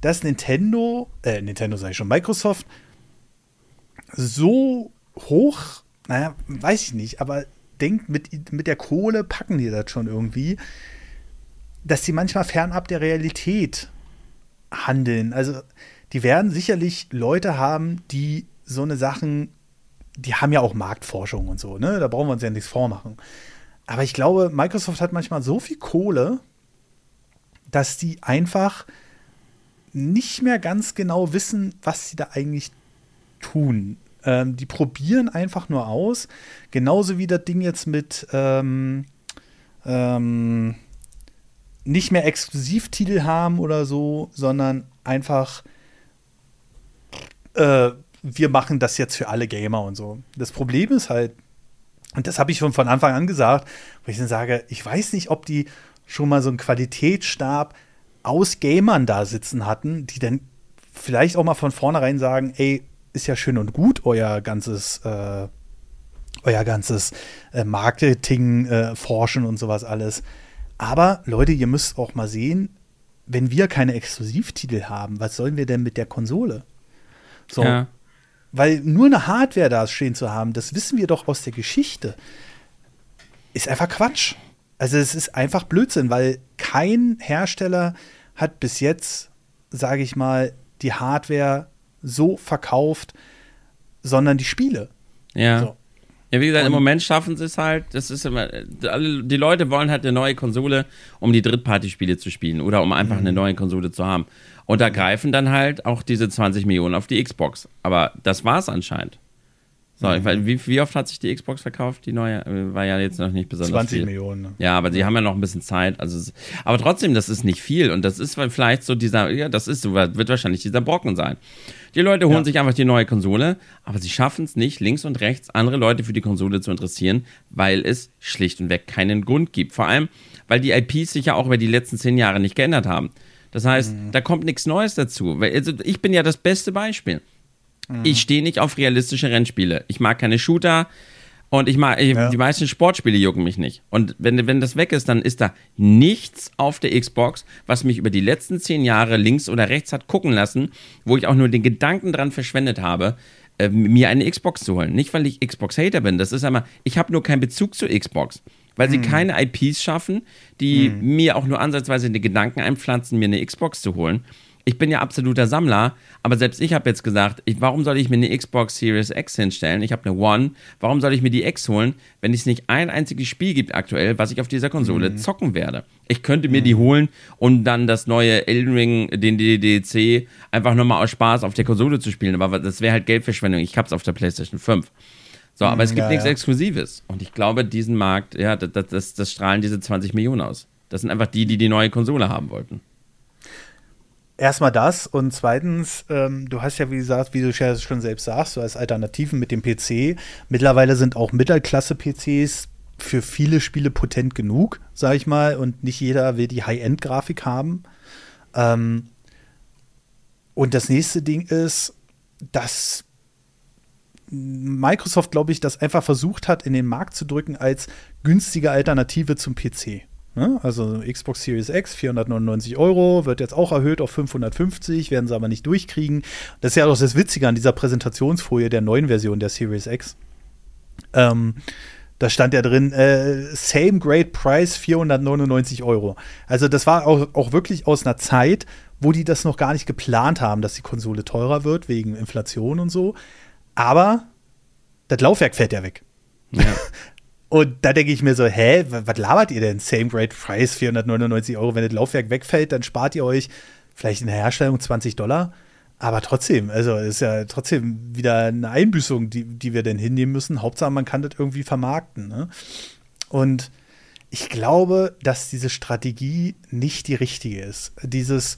dass Nintendo, äh, Nintendo sage ich schon, Microsoft so hoch, naja, weiß ich nicht, aber denkt, mit, mit der Kohle packen die das schon irgendwie, dass sie manchmal fernab der Realität handeln. Also die werden sicherlich Leute haben, die so eine Sachen, die haben ja auch Marktforschung und so, ne? Da brauchen wir uns ja nichts vormachen. Aber ich glaube, Microsoft hat manchmal so viel Kohle, dass die einfach nicht mehr ganz genau wissen, was sie da eigentlich tun. Ähm, die probieren einfach nur aus. Genauso wie das Ding jetzt mit ähm, ähm, nicht mehr Exklusivtitel haben oder so, sondern einfach äh, wir machen das jetzt für alle Gamer und so. Das Problem ist halt, und das habe ich schon von Anfang an gesagt, wo ich dann sage, ich weiß nicht, ob die schon mal so einen Qualitätsstab aus Gamern da sitzen hatten, die dann vielleicht auch mal von vornherein sagen, ey, ist ja schön und gut, euer ganzes, äh, euer ganzes äh, Marketing, äh, Forschen und sowas alles. Aber Leute, ihr müsst auch mal sehen, wenn wir keine Exklusivtitel haben, was sollen wir denn mit der Konsole? So. Ja. Weil nur eine Hardware da stehen zu haben, das wissen wir doch aus der Geschichte, ist einfach Quatsch. Also es ist einfach Blödsinn, weil kein Hersteller hat bis jetzt, sage ich mal, die Hardware so verkauft, sondern die Spiele. Ja. So. Ja, wie gesagt, und im Moment schaffen sie es halt. Das ist immer, die Leute wollen halt eine neue Konsole, um die Drittparty-Spiele zu spielen oder um einfach mhm. eine neue Konsole zu haben. Und da greifen dann halt auch diese 20 Millionen auf die Xbox. Aber das war es anscheinend. So, mhm. weiß, wie, wie, oft hat sich die Xbox verkauft? Die neue war ja jetzt noch nicht besonders 20 viel. Millionen. Ne? Ja, aber sie haben ja noch ein bisschen Zeit. Also, aber trotzdem, das ist nicht viel. Und das ist vielleicht so dieser, ja, das ist wird wahrscheinlich dieser Brocken sein. Die Leute holen ja. sich einfach die neue Konsole, aber sie schaffen es nicht, links und rechts andere Leute für die Konsole zu interessieren, weil es schlicht und weg keinen Grund gibt. Vor allem, weil die IPs sich ja auch über die letzten zehn Jahre nicht geändert haben. Das heißt, mhm. da kommt nichts Neues dazu. Also ich bin ja das beste Beispiel. Mhm. Ich stehe nicht auf realistische Rennspiele. Ich mag keine Shooter und ich mag, ja. die meisten Sportspiele jucken mich nicht. Und wenn, wenn das weg ist, dann ist da nichts auf der Xbox, was mich über die letzten zehn Jahre links oder rechts hat gucken lassen, wo ich auch nur den Gedanken dran verschwendet habe, äh, mir eine Xbox zu holen. Nicht, weil ich Xbox-Hater bin. Das ist einmal, ich habe nur keinen Bezug zur Xbox weil sie mhm. keine IPs schaffen, die mhm. mir auch nur ansatzweise den Gedanken einpflanzen, mir eine Xbox zu holen. Ich bin ja absoluter Sammler, aber selbst ich habe jetzt gesagt, ich, warum soll ich mir eine Xbox Series X hinstellen? Ich habe eine One. Warum soll ich mir die X holen, wenn es nicht ein einziges Spiel gibt aktuell, was ich auf dieser Konsole mhm. zocken werde? Ich könnte mir die mhm. holen und dann das neue Elden Ring, den DDC, einfach nochmal aus Spaß auf der Konsole zu spielen. Aber das wäre halt Geldverschwendung. Ich habe es auf der PlayStation 5. So, aber es gibt ja, nichts ja. Exklusives. Und ich glaube, diesen Markt, ja, das, das, das strahlen diese 20 Millionen aus. Das sind einfach die, die die neue Konsole haben wollten. Erstmal das und zweitens, ähm, du hast ja, wie gesagt, wie du schon selbst sagst, du hast Alternativen mit dem PC. Mittlerweile sind auch Mittelklasse-PCs für viele Spiele potent genug, sag ich mal, und nicht jeder will die High-End-Grafik haben. Ähm, und das nächste Ding ist, dass Microsoft, glaube ich, das einfach versucht hat, in den Markt zu drücken als günstige Alternative zum PC. Ne? Also Xbox Series X, 499 Euro, wird jetzt auch erhöht auf 550, werden sie aber nicht durchkriegen. Das ist ja auch das Witzige an dieser Präsentationsfolie der neuen Version der Series X. Ähm, da stand ja drin, äh, same great price, 499 Euro. Also das war auch, auch wirklich aus einer Zeit, wo die das noch gar nicht geplant haben, dass die Konsole teurer wird, wegen Inflation und so. Aber das Laufwerk fällt ja weg. Ja. <laughs> Und da denke ich mir so, hä, was labert ihr denn? Same Great Price, 499 Euro. Wenn das Laufwerk wegfällt, dann spart ihr euch vielleicht in der Herstellung 20 Dollar. Aber trotzdem, also ist ja trotzdem wieder eine Einbüßung, die, die wir denn hinnehmen müssen. Hauptsache, man kann das irgendwie vermarkten. Ne? Und ich glaube, dass diese Strategie nicht die richtige ist. Dieses.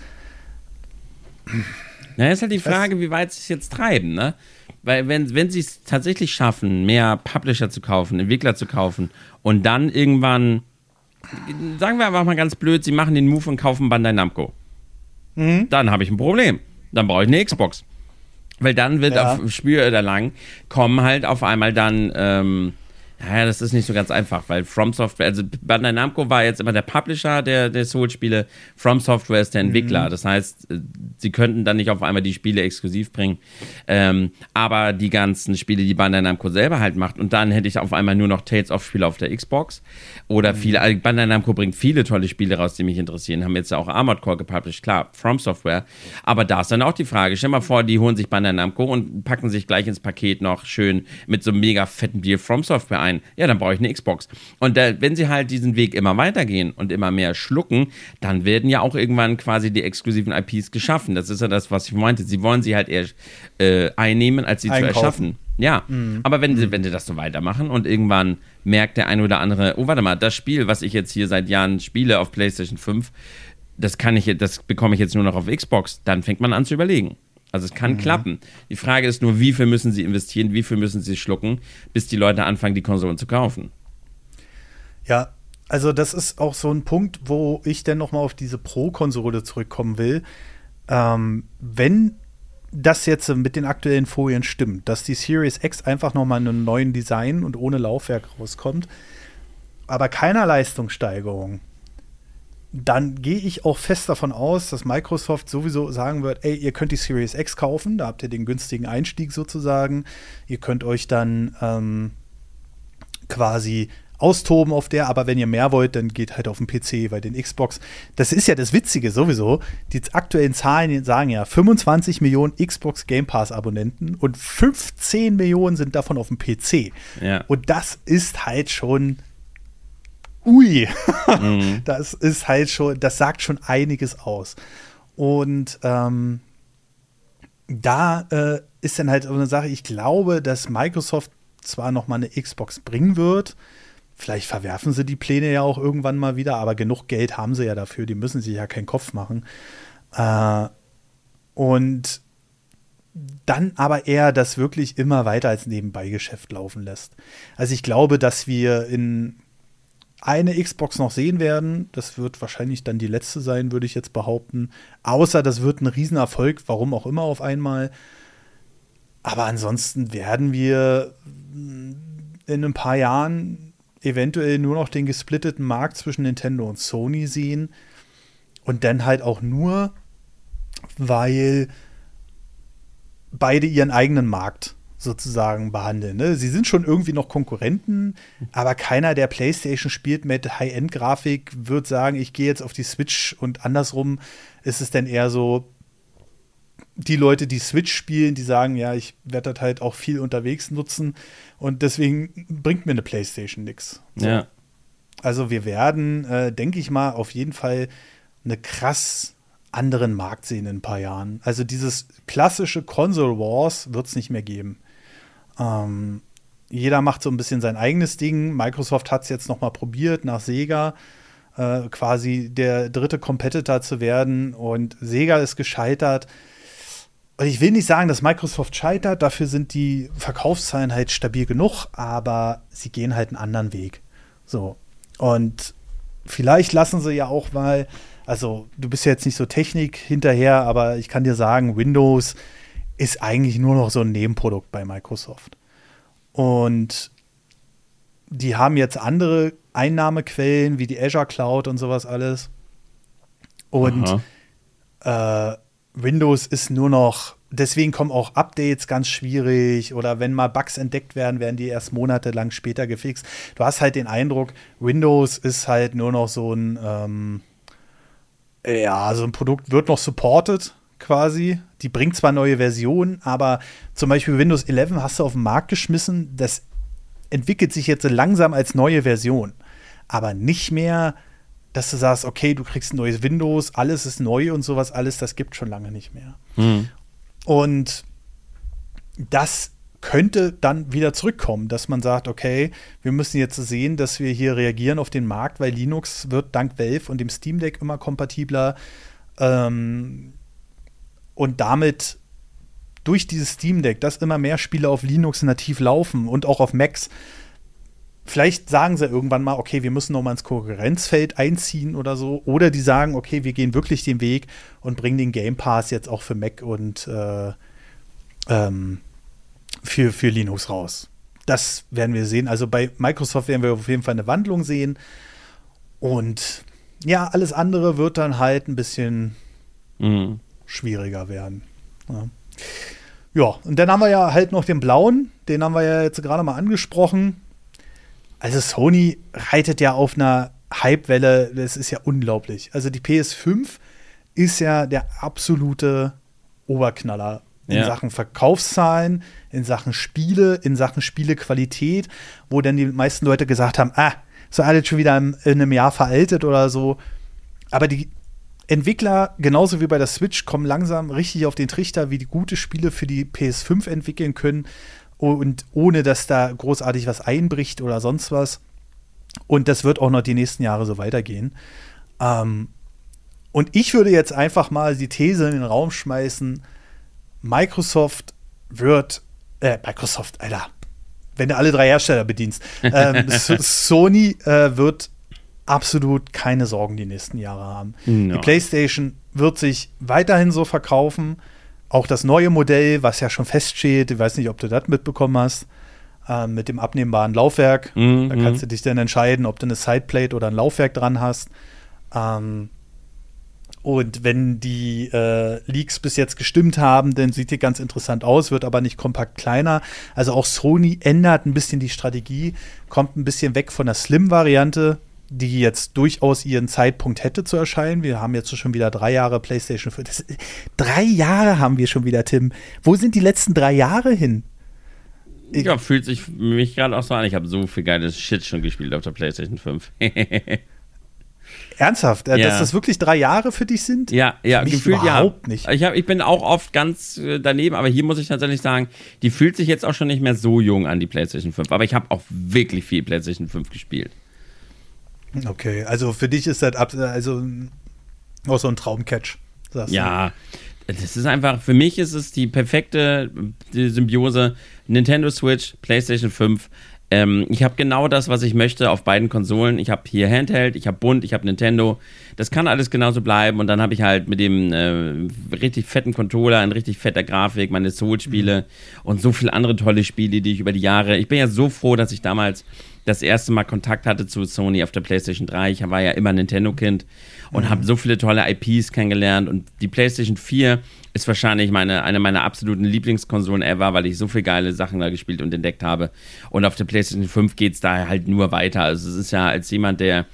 Na, ist halt die Frage, wie weit sie es jetzt treiben, ne? Weil, wenn, wenn sie es tatsächlich schaffen, mehr Publisher zu kaufen, Entwickler zu kaufen und dann irgendwann, sagen wir einfach mal ganz blöd, sie machen den Move und kaufen Bandai Namco, mhm. dann habe ich ein Problem. Dann brauche ich eine Xbox. Weil dann wird ja. auf Spiel oder lang kommen halt auf einmal dann ähm, ja, das ist nicht so ganz einfach, weil From Software, also Bandai Namco war jetzt immer der Publisher der, der Soul-Spiele, From Software ist der Entwickler. Mhm. Das heißt, äh, sie könnten dann nicht auf einmal die Spiele exklusiv bringen, ähm, aber die ganzen Spiele, die Bandai Namco selber halt macht und dann hätte ich auf einmal nur noch Tales of Spiele auf der Xbox oder mhm. viele, also Bandai Namco bringt viele tolle Spiele raus, die mich interessieren, haben jetzt ja auch Armored Core gepublished, klar, From Software, aber da ist dann auch die Frage, stell mal vor, die holen sich Bandai Namco und packen sich gleich ins Paket noch schön mit so einem mega fetten Deal From Software ein ein. Ja, dann brauche ich eine Xbox. Und da, wenn sie halt diesen Weg immer weitergehen und immer mehr schlucken, dann werden ja auch irgendwann quasi die exklusiven IPs geschaffen. Das ist ja das, was ich meinte. Sie wollen sie halt eher äh, einnehmen, als sie Einkaufen. zu erschaffen. Ja, mhm. aber wenn sie, mhm. wenn sie das so weitermachen und irgendwann merkt der eine oder andere, oh, warte mal, das Spiel, was ich jetzt hier seit Jahren spiele auf PlayStation 5, das kann ich, das bekomme ich jetzt nur noch auf Xbox, dann fängt man an zu überlegen. Also es kann mhm. klappen. Die Frage ist nur, wie viel müssen sie investieren, wie viel müssen sie schlucken, bis die Leute anfangen, die Konsolen zu kaufen. Ja, also das ist auch so ein Punkt, wo ich dann noch mal auf diese Pro-Konsole zurückkommen will. Ähm, wenn das jetzt mit den aktuellen Folien stimmt, dass die Series X einfach noch mal in einem neuen Design und ohne Laufwerk rauskommt, aber keiner Leistungssteigerung, dann gehe ich auch fest davon aus, dass Microsoft sowieso sagen wird, ey, ihr könnt die Series X kaufen, da habt ihr den günstigen Einstieg sozusagen. Ihr könnt euch dann ähm, quasi austoben auf der, aber wenn ihr mehr wollt, dann geht halt auf den PC, weil den Xbox, das ist ja das Witzige sowieso, die aktuellen Zahlen sagen ja 25 Millionen Xbox Game Pass Abonnenten und 15 Millionen sind davon auf dem PC. Ja. Und das ist halt schon ui, mhm. <laughs> das ist halt schon, das sagt schon einiges aus. Und ähm, da äh, ist dann halt so eine Sache, ich glaube, dass Microsoft zwar noch mal eine Xbox bringen wird, vielleicht verwerfen sie die Pläne ja auch irgendwann mal wieder, aber genug Geld haben sie ja dafür, die müssen sich ja keinen Kopf machen. Äh, und dann aber eher das wirklich immer weiter als Nebenbeigeschäft laufen lässt. Also ich glaube, dass wir in eine Xbox noch sehen werden. Das wird wahrscheinlich dann die letzte sein, würde ich jetzt behaupten. Außer das wird ein Riesenerfolg, warum auch immer auf einmal. Aber ansonsten werden wir in ein paar Jahren eventuell nur noch den gesplitteten Markt zwischen Nintendo und Sony sehen. Und dann halt auch nur, weil beide ihren eigenen Markt sozusagen behandeln. Ne? Sie sind schon irgendwie noch Konkurrenten, aber keiner, der PlayStation spielt mit High-End-Grafik, wird sagen, ich gehe jetzt auf die Switch und andersrum ist es dann eher so, die Leute, die Switch spielen, die sagen, ja, ich werde das halt auch viel unterwegs nutzen und deswegen bringt mir eine PlayStation nichts. So. Ja. Also wir werden, äh, denke ich mal, auf jeden Fall eine krass anderen Markt sehen in ein paar Jahren. Also dieses klassische Console Wars wird es nicht mehr geben. Ähm, jeder macht so ein bisschen sein eigenes Ding. Microsoft hat es jetzt noch mal probiert nach Sega äh, quasi der dritte Competitor zu werden und Sega ist gescheitert. Und ich will nicht sagen, dass Microsoft scheitert, dafür sind die Verkaufszahlen halt stabil genug, aber sie gehen halt einen anderen Weg. So. Und vielleicht lassen sie ja auch mal, also du bist ja jetzt nicht so Technik hinterher, aber ich kann dir sagen, Windows ist eigentlich nur noch so ein Nebenprodukt bei Microsoft. Und die haben jetzt andere Einnahmequellen wie die Azure Cloud und sowas alles. Und äh, Windows ist nur noch, deswegen kommen auch Updates ganz schwierig oder wenn mal Bugs entdeckt werden, werden die erst monatelang später gefixt. Du hast halt den Eindruck, Windows ist halt nur noch so ein, ähm, ja, so ein Produkt wird noch supported quasi. Die bringt zwar neue Versionen, aber zum Beispiel Windows 11 hast du auf den Markt geschmissen. Das entwickelt sich jetzt langsam als neue Version. Aber nicht mehr, dass du sagst, okay, du kriegst ein neues Windows, alles ist neu und sowas, alles, das gibt schon lange nicht mehr. Mhm. Und das könnte dann wieder zurückkommen, dass man sagt, okay, wir müssen jetzt sehen, dass wir hier reagieren auf den Markt, weil Linux wird dank Valve und dem Steam Deck immer kompatibler. Ähm, und damit durch dieses Steam Deck, dass immer mehr Spiele auf Linux nativ laufen und auch auf Macs, vielleicht sagen sie irgendwann mal, okay, wir müssen noch mal ins Konkurrenzfeld einziehen oder so. Oder die sagen, okay, wir gehen wirklich den Weg und bringen den Game Pass jetzt auch für Mac und äh, ähm, für, für Linux raus. Das werden wir sehen. Also bei Microsoft werden wir auf jeden Fall eine Wandlung sehen. Und ja, alles andere wird dann halt ein bisschen mhm. Schwieriger werden. Ja. ja, und dann haben wir ja halt noch den blauen, den haben wir ja jetzt gerade mal angesprochen. Also Sony reitet ja auf einer Hypewelle, das ist ja unglaublich. Also die PS5 ist ja der absolute Oberknaller in ja. Sachen Verkaufszahlen, in Sachen Spiele, in Sachen Spielequalität, wo dann die meisten Leute gesagt haben, ah, so alles schon wieder in einem Jahr veraltet oder so. Aber die Entwickler, genauso wie bei der Switch, kommen langsam richtig auf den Trichter, wie die gute Spiele für die PS5 entwickeln können und ohne dass da großartig was einbricht oder sonst was. Und das wird auch noch die nächsten Jahre so weitergehen. Ähm, und ich würde jetzt einfach mal die These in den Raum schmeißen, Microsoft wird, äh, Microsoft, Alter, wenn du alle drei Hersteller bedienst, <laughs> ähm, Sony äh, wird absolut keine Sorgen die nächsten Jahre haben. No. Die PlayStation wird sich weiterhin so verkaufen. Auch das neue Modell, was ja schon feststeht, ich weiß nicht, ob du das mitbekommen hast, äh, mit dem abnehmbaren Laufwerk. Mm Da kannst du dich dann entscheiden, ob du eine Sideplate oder ein Laufwerk dran hast. Ähm, und wenn die äh, Leaks bis jetzt gestimmt haben, dann sieht die ganz interessant aus, wird aber nicht kompakt kleiner. Also auch Sony ändert ein bisschen die Strategie, kommt ein bisschen weg von der Slim-Variante, die jetzt durchaus ihren Zeitpunkt hätte zu erscheinen. Wir haben jetzt schon wieder drei Jahre PlayStation 5. Das, drei Jahre haben wir schon wieder, Tim. Wo sind die letzten drei Jahre hin? Ich ja, fühlt sich mich gerade auch so an. Ich habe so viel geiles Shit schon gespielt auf der PlayStation 5. <laughs> Ernsthaft, äh, ja. dass das wirklich drei Jahre für dich sind? Ja, ja, für gefühlt überhaupt ja. nicht. Ich, hab, ich bin auch oft ganz äh, daneben, aber hier muss ich tatsächlich sagen, die fühlt sich jetzt auch schon nicht mehr so jung an, die PlayStation 5. Aber ich habe auch wirklich viel PlayStation 5 gespielt. Okay, also für dich ist das also auch so ein Traumcatch. Ja, du. das ist einfach, für mich ist es die perfekte Symbiose Nintendo Switch, PlayStation 5. Ähm, ich habe genau das, was ich möchte auf beiden Konsolen. Ich habe hier Handheld, ich habe Bund, ich habe Nintendo. Das kann alles genauso bleiben. Und dann habe ich halt mit dem äh, richtig fetten Controller, in richtig fetter Grafik, meine Soul-Spiele mhm. und so viele andere tolle Spiele, die ich über die Jahre. Ich bin ja so froh, dass ich damals das erste Mal Kontakt hatte zu Sony auf der PlayStation 3. Ich war ja immer Nintendo-Kind und mhm. habe so viele tolle IPs kennengelernt. Und die PlayStation 4 ist wahrscheinlich meine, eine meiner absoluten Lieblingskonsolen ever, weil ich so viele geile Sachen da gespielt und entdeckt habe. Und auf der PlayStation 5 geht es da halt nur weiter. Also es ist ja als jemand, der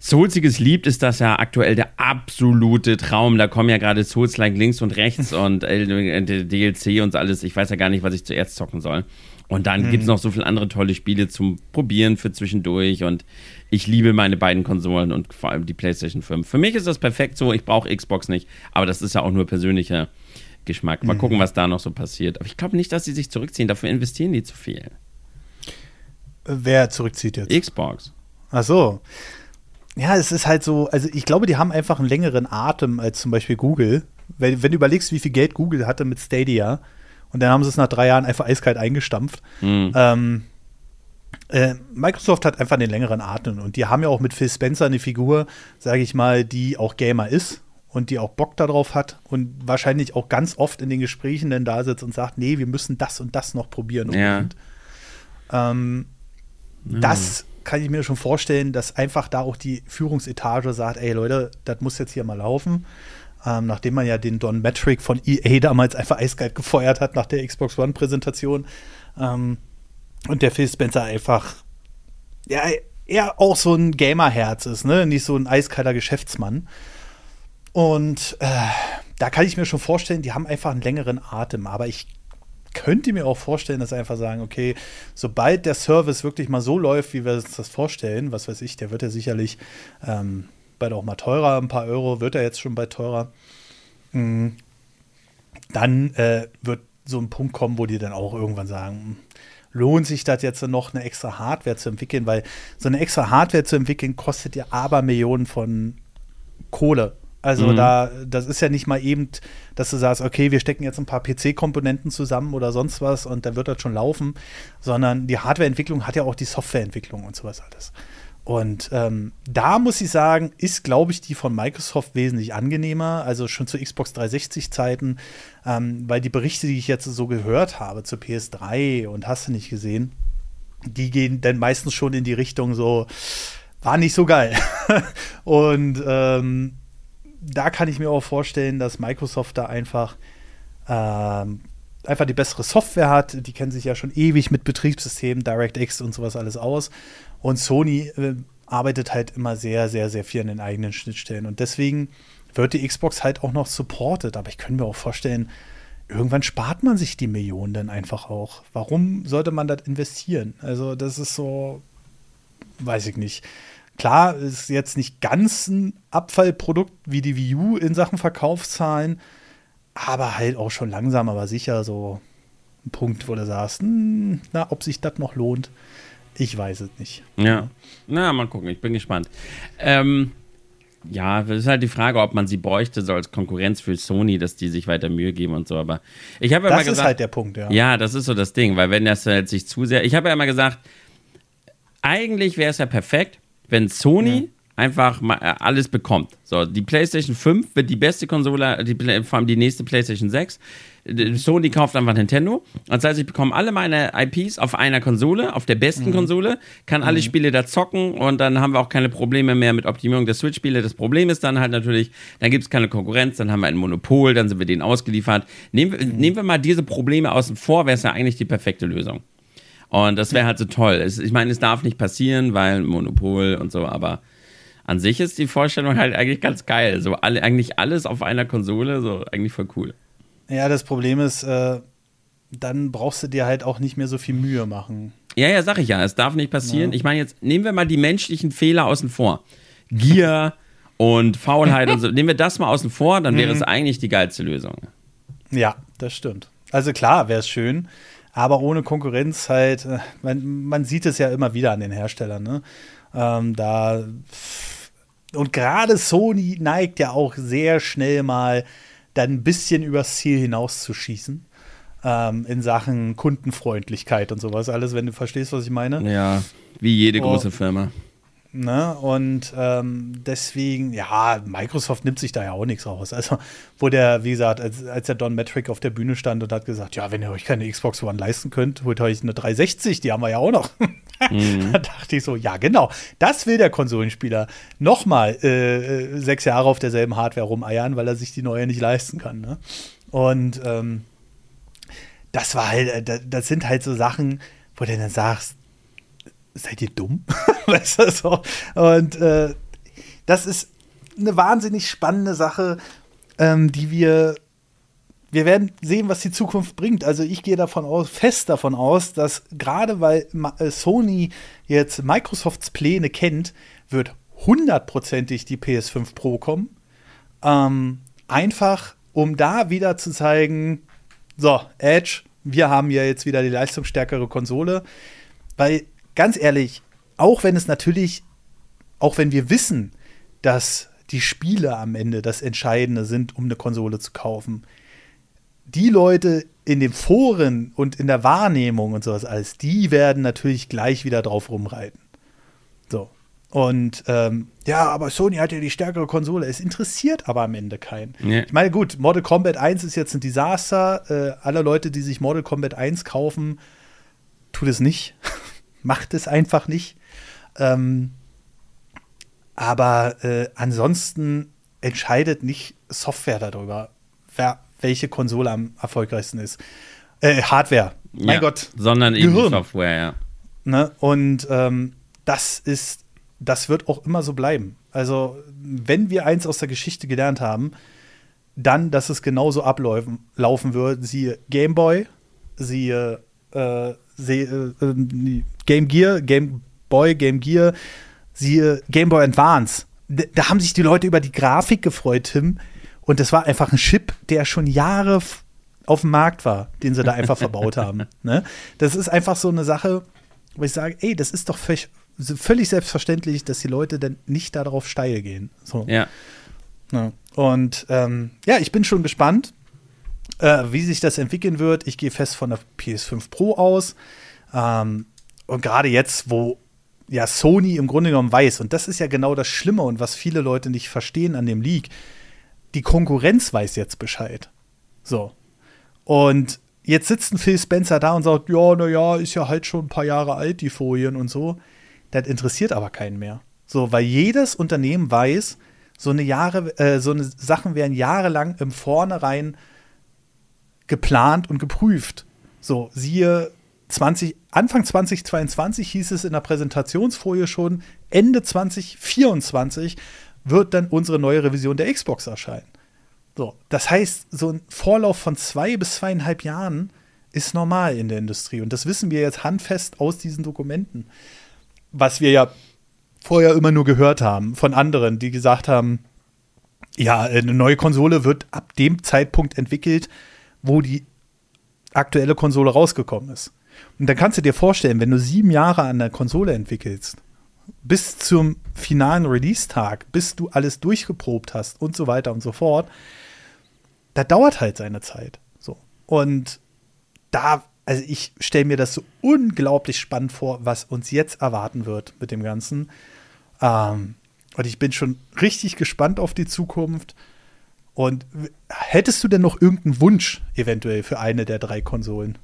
Soulsiges liebt, ist das ja aktuell der absolute Traum. Da kommen ja gerade Souls-like links und rechts <laughs> und äh, DLC und alles. Ich weiß ja gar nicht, was ich zuerst zocken soll. Und dann mhm. gibt es noch so viele andere tolle Spiele zum Probieren für zwischendurch. Und ich liebe meine beiden Konsolen und vor allem die PlayStation 5. Für mich ist das perfekt so. Ich brauche Xbox nicht. Aber das ist ja auch nur persönlicher Geschmack. Mal mhm. gucken, was da noch so passiert. Aber ich glaube nicht, dass sie sich zurückziehen. Dafür investieren die zu viel. Wer zurückzieht jetzt? Xbox. Ach so. Ja, es ist halt so, also ich glaube, die haben einfach einen längeren Atem als zum Beispiel Google. Wenn, wenn du überlegst, wie viel Geld Google hatte mit Stadia, und dann haben sie es nach drei Jahren einfach eiskalt eingestampft. Mhm. Ähm, äh, Microsoft hat einfach den längeren Atem und die haben ja auch mit Phil Spencer eine Figur, sage ich mal, die auch Gamer ist und die auch Bock darauf hat und wahrscheinlich auch ganz oft in den Gesprächen dann da sitzt und sagt, nee, wir müssen das und das noch probieren. Ja. Ähm, mhm. Das kann ich mir schon vorstellen, dass einfach da auch die Führungsetage sagt, ey Leute, das muss jetzt hier mal laufen ähm, nachdem man ja den Don Metric von EA damals einfach eiskalt gefeuert hat nach der Xbox One-Präsentation. Ähm, und der Phil Spencer einfach, ja, eher auch so ein Gamerherz ist, ne? Nicht so ein eiskalter Geschäftsmann. Und äh, da kann ich mir schon vorstellen, die haben einfach einen längeren Atem. Aber ich könnte mir auch vorstellen, dass einfach sagen, okay, sobald der Service wirklich mal so läuft, wie wir uns das vorstellen, was weiß ich, der wird ja sicherlich ähm, bald auch mal teurer, ein paar Euro wird er jetzt schon bald teurer. Mhm. Dann äh, wird so ein Punkt kommen, wo die dann auch irgendwann sagen, lohnt sich das jetzt noch eine extra Hardware zu entwickeln, weil so eine extra Hardware zu entwickeln kostet ja aber Millionen von Kohle. Also mhm. da, das ist ja nicht mal eben, dass du sagst, okay, wir stecken jetzt ein paar PC-Komponenten zusammen oder sonst was und dann wird das schon laufen, sondern die Hardwareentwicklung hat ja auch die Softwareentwicklung und sowas alles. Und ähm, da muss ich sagen, ist, glaube ich, die von Microsoft wesentlich angenehmer, also schon zu Xbox 360-Zeiten, ähm, weil die Berichte, die ich jetzt so gehört habe zu PS3 und hast du nicht gesehen, die gehen dann meistens schon in die Richtung so, war nicht so geil. <laughs> und ähm, da kann ich mir auch vorstellen, dass Microsoft da einfach ähm, einfach die bessere Software hat. Die kennen sich ja schon ewig mit Betriebssystemen, DirectX und sowas alles aus. Und Sony äh, arbeitet halt immer sehr, sehr, sehr viel an den eigenen Schnittstellen. Und deswegen wird die Xbox halt auch noch supported. Aber ich könnte mir auch vorstellen, irgendwann spart man sich die Millionen dann einfach auch. Warum sollte man das investieren? Also, das ist so, weiß ich nicht. Klar, ist jetzt nicht ganz ein Abfallprodukt wie die Wii U in Sachen Verkaufszahlen, aber halt auch schon langsam, aber sicher so ein Punkt, wo du sagst, hm, na, ob sich das noch lohnt. Ich weiß es nicht. Ja. Na, mal gucken, ich bin gespannt. Ähm, ja, das ist halt die Frage, ob man sie bräuchte, so als Konkurrenz für Sony, dass die sich weiter Mühe geben und so. Aber ich habe ja das gesagt. ist halt der Punkt, ja. Ja, das ist so das Ding, weil wenn das halt sich zu sehr. Ich habe ja immer gesagt, eigentlich wäre es ja perfekt, wenn Sony mhm. Einfach mal äh, alles bekommt. So, die PlayStation 5 wird die beste Konsole, die, vor allem die nächste PlayStation 6. Sony kauft einfach Nintendo. Das heißt, ich bekomme alle meine IPs auf einer Konsole, auf der besten mhm. Konsole, kann alle mhm. Spiele da zocken und dann haben wir auch keine Probleme mehr mit Optimierung der Switch-Spiele. Das Problem ist dann halt natürlich, dann gibt es keine Konkurrenz, dann haben wir ein Monopol, dann sind wir denen ausgeliefert. Nehmen, mhm. nehmen wir mal diese Probleme außen vor, wäre es ja eigentlich die perfekte Lösung. Und das wäre halt so toll. Es, ich meine, es darf nicht passieren, weil Monopol und so, aber an sich ist die Vorstellung halt eigentlich ganz geil. So alle, eigentlich alles auf einer Konsole, so eigentlich voll cool. Ja, das Problem ist, äh, dann brauchst du dir halt auch nicht mehr so viel Mühe machen. Ja, ja, sag ich ja. Es darf nicht passieren. Ja. Ich meine, jetzt nehmen wir mal die menschlichen Fehler außen vor. Gier und Faulheit und so. <laughs> Nehmen wir das mal außen vor, dann wäre mhm. es eigentlich die geilste Lösung. Ja, das stimmt. Also klar, wäre es schön, aber ohne Konkurrenz halt, äh, man, man, sieht es ja immer wieder an den Herstellern, ne? Ähm, da und gerade Sony neigt ja auch sehr schnell mal dann ein bisschen übers Ziel hinauszuschießen. Ähm, in Sachen Kundenfreundlichkeit und sowas alles, wenn du verstehst, was ich meine. Ja, wie jede große oh, Firma. Ne? Und ähm, deswegen, ja, Microsoft nimmt sich da ja auch nichts raus. Also, wo der, wie gesagt, als, als der Don Metric auf der Bühne stand und hat gesagt, ja, wenn ihr euch keine Xbox One leisten könnt, holt euch eine 360, die haben wir ja auch noch. Mhm. <laughs> da dachte ich so, ja, genau, das will der Konsolenspieler. Nochmal äh, äh, sechs Jahre auf derselben Hardware rumeiern, weil er sich die neue nicht leisten kann. Ne? Und ähm, das war halt, äh, das sind halt so Sachen, wo du dann sagst, seid ihr dumm? <laughs> weißt du so? Und äh, das ist eine wahnsinnig spannende Sache, ähm, die wir wir werden sehen, was die Zukunft bringt. Also ich gehe davon aus, fest davon aus, dass gerade weil äh, Sony jetzt Microsofts Pläne kennt, wird hundertprozentig die PS5 Pro kommen. Ähm, einfach, um da wieder zu zeigen, so, Edge, wir haben ja jetzt wieder die leistungsstärkere Konsole. Weil, ganz ehrlich, auch wenn es natürlich, auch wenn wir wissen, dass die Spiele am Ende das Entscheidende sind, um eine Konsole zu kaufen, die Leute in den Foren und in der Wahrnehmung und sowas alles, die werden natürlich gleich wieder drauf rumreiten. So. Und ähm, ja, aber Sony hat ja die stärkere Konsole. Es interessiert aber am Ende keinen. Ja. Ich meine, gut, Mortal Kombat 1 ist jetzt ein Desaster. Äh, alle Leute, die sich Mortal Kombat 1 kaufen, tut es nicht. <laughs> Macht es einfach nicht. Ähm, aber äh, ansonsten entscheidet nicht Software darüber, wer welche Konsole am erfolgreichsten ist. Äh, Hardware. Mein ja, Gott. Sondern eben Gehirn. Software, ja. Ne? Und ähm, das ist, das wird auch immer so bleiben. Also, wenn wir eins aus der Geschichte gelernt haben, dann, dass es genauso ablaufen laufen wird. Siehe Game Boy, siehe siehe, äh, Game Gear, Game Boy, Game Gear, siehe Game Boy Advance. Da, haben sich die Leute über die Grafik gefreut, Tim. Und das war einfach ein Chip, der schon Jahre auf dem Markt war, den sie da einfach verbaut <laughs> haben. Ne? Das ist einfach so eine Sache, wo ich sage, ey, das ist doch völlig, völlig selbstverständlich, dass die Leute dann nicht darauf steil gehen. So. Ja. ja. Und ähm, ja, ich bin schon gespannt, äh, wie sich das entwickeln wird. Ich gehe fest von der PS5 Pro aus. Ähm, und gerade jetzt, wo ja Sony im Grunde genommen weiß, und das ist ja genau das Schlimme und was viele Leute nicht verstehen an dem Leak, die Konkurrenz weiß jetzt Bescheid. So. Und jetzt sitzt ein Phil Spencer da und sagt, ja, naja, ist ja halt schon ein paar Jahre alt, die Folien und so. Das interessiert aber keinen mehr. So, weil jedes Unternehmen weiß, so eine Jahre, äh, so eine Sachen werden jahrelang im Vornherein geplant und geprüft. So, siehe 20, Anfang 2022 hieß es in der Präsentationsfolie schon, Ende 2024 wird dann unsere neue Revision der Xbox erscheinen. So, das heißt, so ein Vorlauf von zwei bis zweieinhalb Jahren ist normal in der Industrie. Und das wissen wir jetzt handfest aus diesen Dokumenten. Was wir ja vorher immer nur gehört haben von anderen, die gesagt haben, ja, eine neue Konsole wird ab dem Zeitpunkt entwickelt, wo die aktuelle Konsole rausgekommen ist. Und dann kannst du dir vorstellen, wenn du sieben Jahre an der Konsole entwickelst, bis zum finalen Release-Tag, bis du alles durchgeprobt hast und so weiter und so fort, da dauert halt seine Zeit. So. Und da, also ich stelle mir das so unglaublich spannend vor, was uns jetzt erwarten wird mit dem Ganzen. Ähm, und ich bin schon richtig gespannt auf die Zukunft. Und hättest du denn noch irgendeinen Wunsch eventuell für eine der drei Konsolen?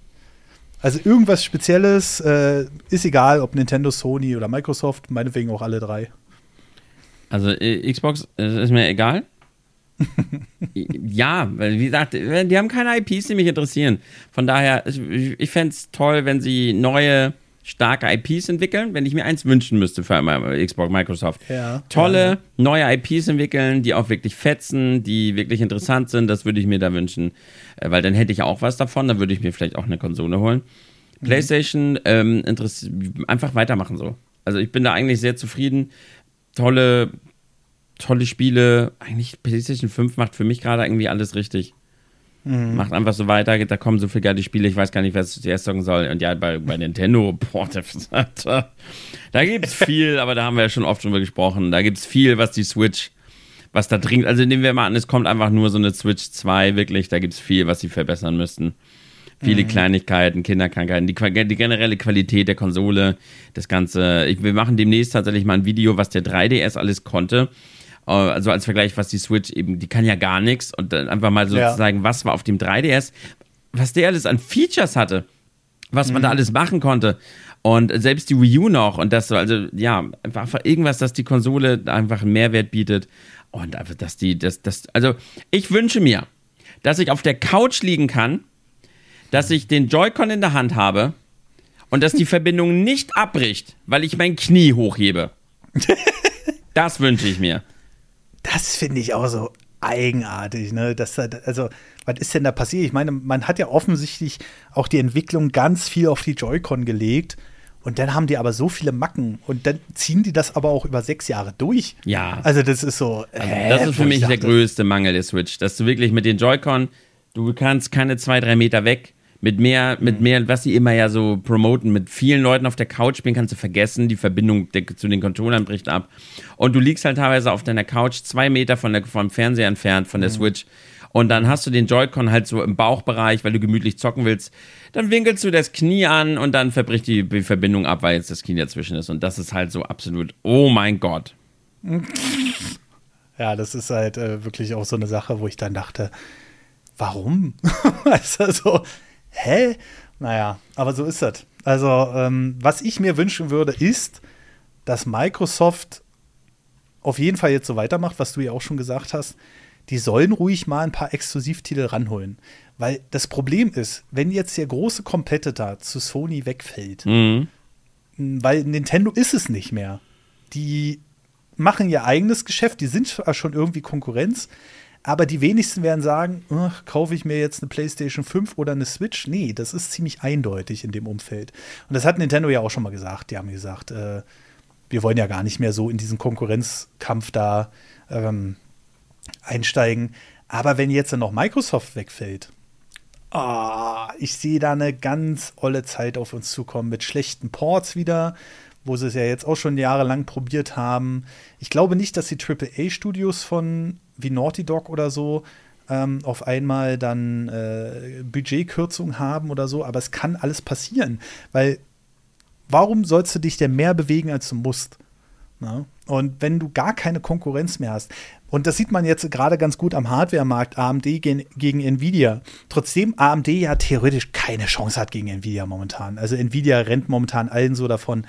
Also irgendwas Spezielles, äh, ist egal, ob Nintendo, Sony oder Microsoft, meinetwegen auch alle drei. Also äh, Xbox ist mir egal. <laughs> ja, weil wie gesagt, die haben keine IPs, die mich interessieren. Von daher, ich, ich fände es toll, wenn sie neue starke IPs entwickeln, wenn ich mir eins wünschen müsste für Xbox, Microsoft. Ja, Tolle neue IPs entwickeln, die auch wirklich fetzen, die wirklich interessant sind, das würde ich mir da wünschen, äh, weil dann hätte ich auch was davon, dann würde ich mir vielleicht auch eine Konsole holen. Mhm. PlayStation, ähm, einfach weitermachen so. Also ich bin da eigentlich sehr zufrieden. Tolle, tolle Spiele. Eigentlich PlayStation 5 macht für mich gerade irgendwie alles richtig. Mhm. Macht einfach so weiter, da kommen so viele geile Spiele, ich weiß gar nicht, was ich zuerst sagen soll. Und ja, bei, bei Nintendo, <laughs> boah, da, da gibt es viel, <laughs> aber da haben wir ja schon oft drüber gesprochen. Da gibt es viel, was die Switch, was da dringt. Also nehmen wir mal an, es kommt einfach nur so eine Switch 2, wirklich, da gibt es viel, was sie verbessern müssten. Viele mhm. Kleinigkeiten, Kinderkrankheiten, die, die, generelle Qualität der Konsole, das Ganze. Ich, wir machen demnächst tatsächlich mal ein Video, was der 3DS alles konnte. Äh, also als Vergleich, was die Switch eben, die kann ja gar nichts und dann einfach mal sozusagen, ja. was war auf dem 3DS, was der alles an Features hatte, was man da mhm. alles machen konnte. Und selbst die Wii U noch und das so, also ja, einfach irgendwas, dass die Konsole einfach einen Mehrwert bietet und einfach, dass die, das, das, also ich wünsche mir, dass ich auf der Couch liegen kann, dass ich den Joy-Con in der Hand habe und dass die <laughs> Verbindung nicht abbricht, weil ich mein Knie hochhebe. <laughs> das wünsche ich mir das finde ich auch so eigenartig, ne? Das, also, was ist denn da passiert? Ich meine, man hat ja offensichtlich auch die Entwicklung ganz viel auf die Joy-Con gelegt. Und dann haben die aber so viele Macken und dann ziehen die das aber auch über sechs Jahre durch. Ja. Also das ist so. Also das ist für mich dachte, der größte Mangel der Switch, dass du wirklich mit den Joy-Con, du kannst keine zwei, drei Meter weg mit mehr, mit mhm. mehr, was sie immer ja so promoten, mit vielen Leuten auf der Couch spielen, kannst du vergessen, die Verbindung zu den Controllern bricht ab. Und du liegst halt teilweise auf deiner Couch zwei Meter von der, vom Fernseher entfernt, von der mhm. Switch. Und dann hast du den Joy-Con halt so im Bauchbereich, weil du gemütlich zocken willst. Dann winkelst du das Knie an und dann verbricht die, die Verbindung ab, weil jetzt das Knie dazwischen ist. Und das ist halt so absolut, oh mein Gott. <laughs> Ja, das ist halt äh, wirklich auch so eine Sache, wo ich dann dachte, warum? <laughs> also, hä? Naja, aber so ist das. Also, ähm, was ich mir wünschen würde, ist, dass Microsoft auf jeden Fall jetzt so weitermacht, was du ja auch schon gesagt hast. Die sollen ruhig mal ein paar Exklusivtitel ranholen. Weil das Problem ist, wenn jetzt der große Competitor zu Sony wegfällt, mhm. weil Nintendo ist es nicht mehr. Die machen ihr eigenes Geschäft, die sind schon irgendwie Konkurrenz, Aber die wenigsten werden sagen, kaufe ich mir jetzt eine PlayStation 5 oder eine Switch? Nee, das ist ziemlich eindeutig in dem Umfeld. Und das hat Nintendo ja auch schon mal gesagt. Die haben gesagt, äh, wir wollen ja gar nicht mehr so in diesen Konkurrenzkampf da ähm, einsteigen. Aber wenn jetzt dann noch Microsoft wegfällt, oh, ich sehe da eine ganz olle Zeit auf uns zukommen mit schlechten Ports wieder, wo sie es ja jetzt auch schon jahrelang probiert haben. Ich glaube nicht, dass die AAA-Studios von wie Naughty Dog oder so ähm, auf einmal dann äh, Budgetkürzungen haben oder so, aber es kann alles passieren, weil warum sollst du dich denn mehr bewegen, als du musst? Na? Und wenn du gar keine Konkurrenz mehr hast, und das sieht man jetzt gerade ganz gut am Hardware-Markt, AMD gegen, gegen Nvidia. Trotzdem AMD ja theoretisch keine Chance hat gegen Nvidia momentan. Also Nvidia rennt momentan allen so davon.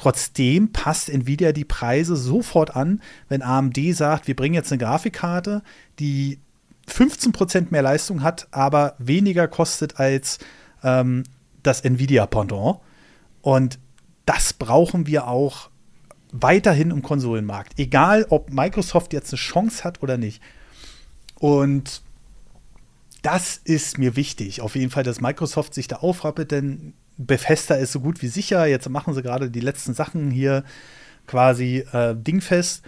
Trotzdem passt Nvidia die Preise sofort an, wenn AMD sagt, wir bringen jetzt eine Grafikkarte, die 15% mehr Leistung hat, aber weniger kostet als ähm, das Nvidia-Pendant. Und das brauchen wir auch weiterhin im Konsolenmarkt. Egal, ob Microsoft jetzt eine Chance hat oder nicht. Und das ist mir wichtig. Auf jeden Fall, dass Microsoft sich da aufrappelt, denn Bethesda ist so gut wie sicher. Jetzt machen sie gerade die letzten Sachen hier quasi äh, dingfest.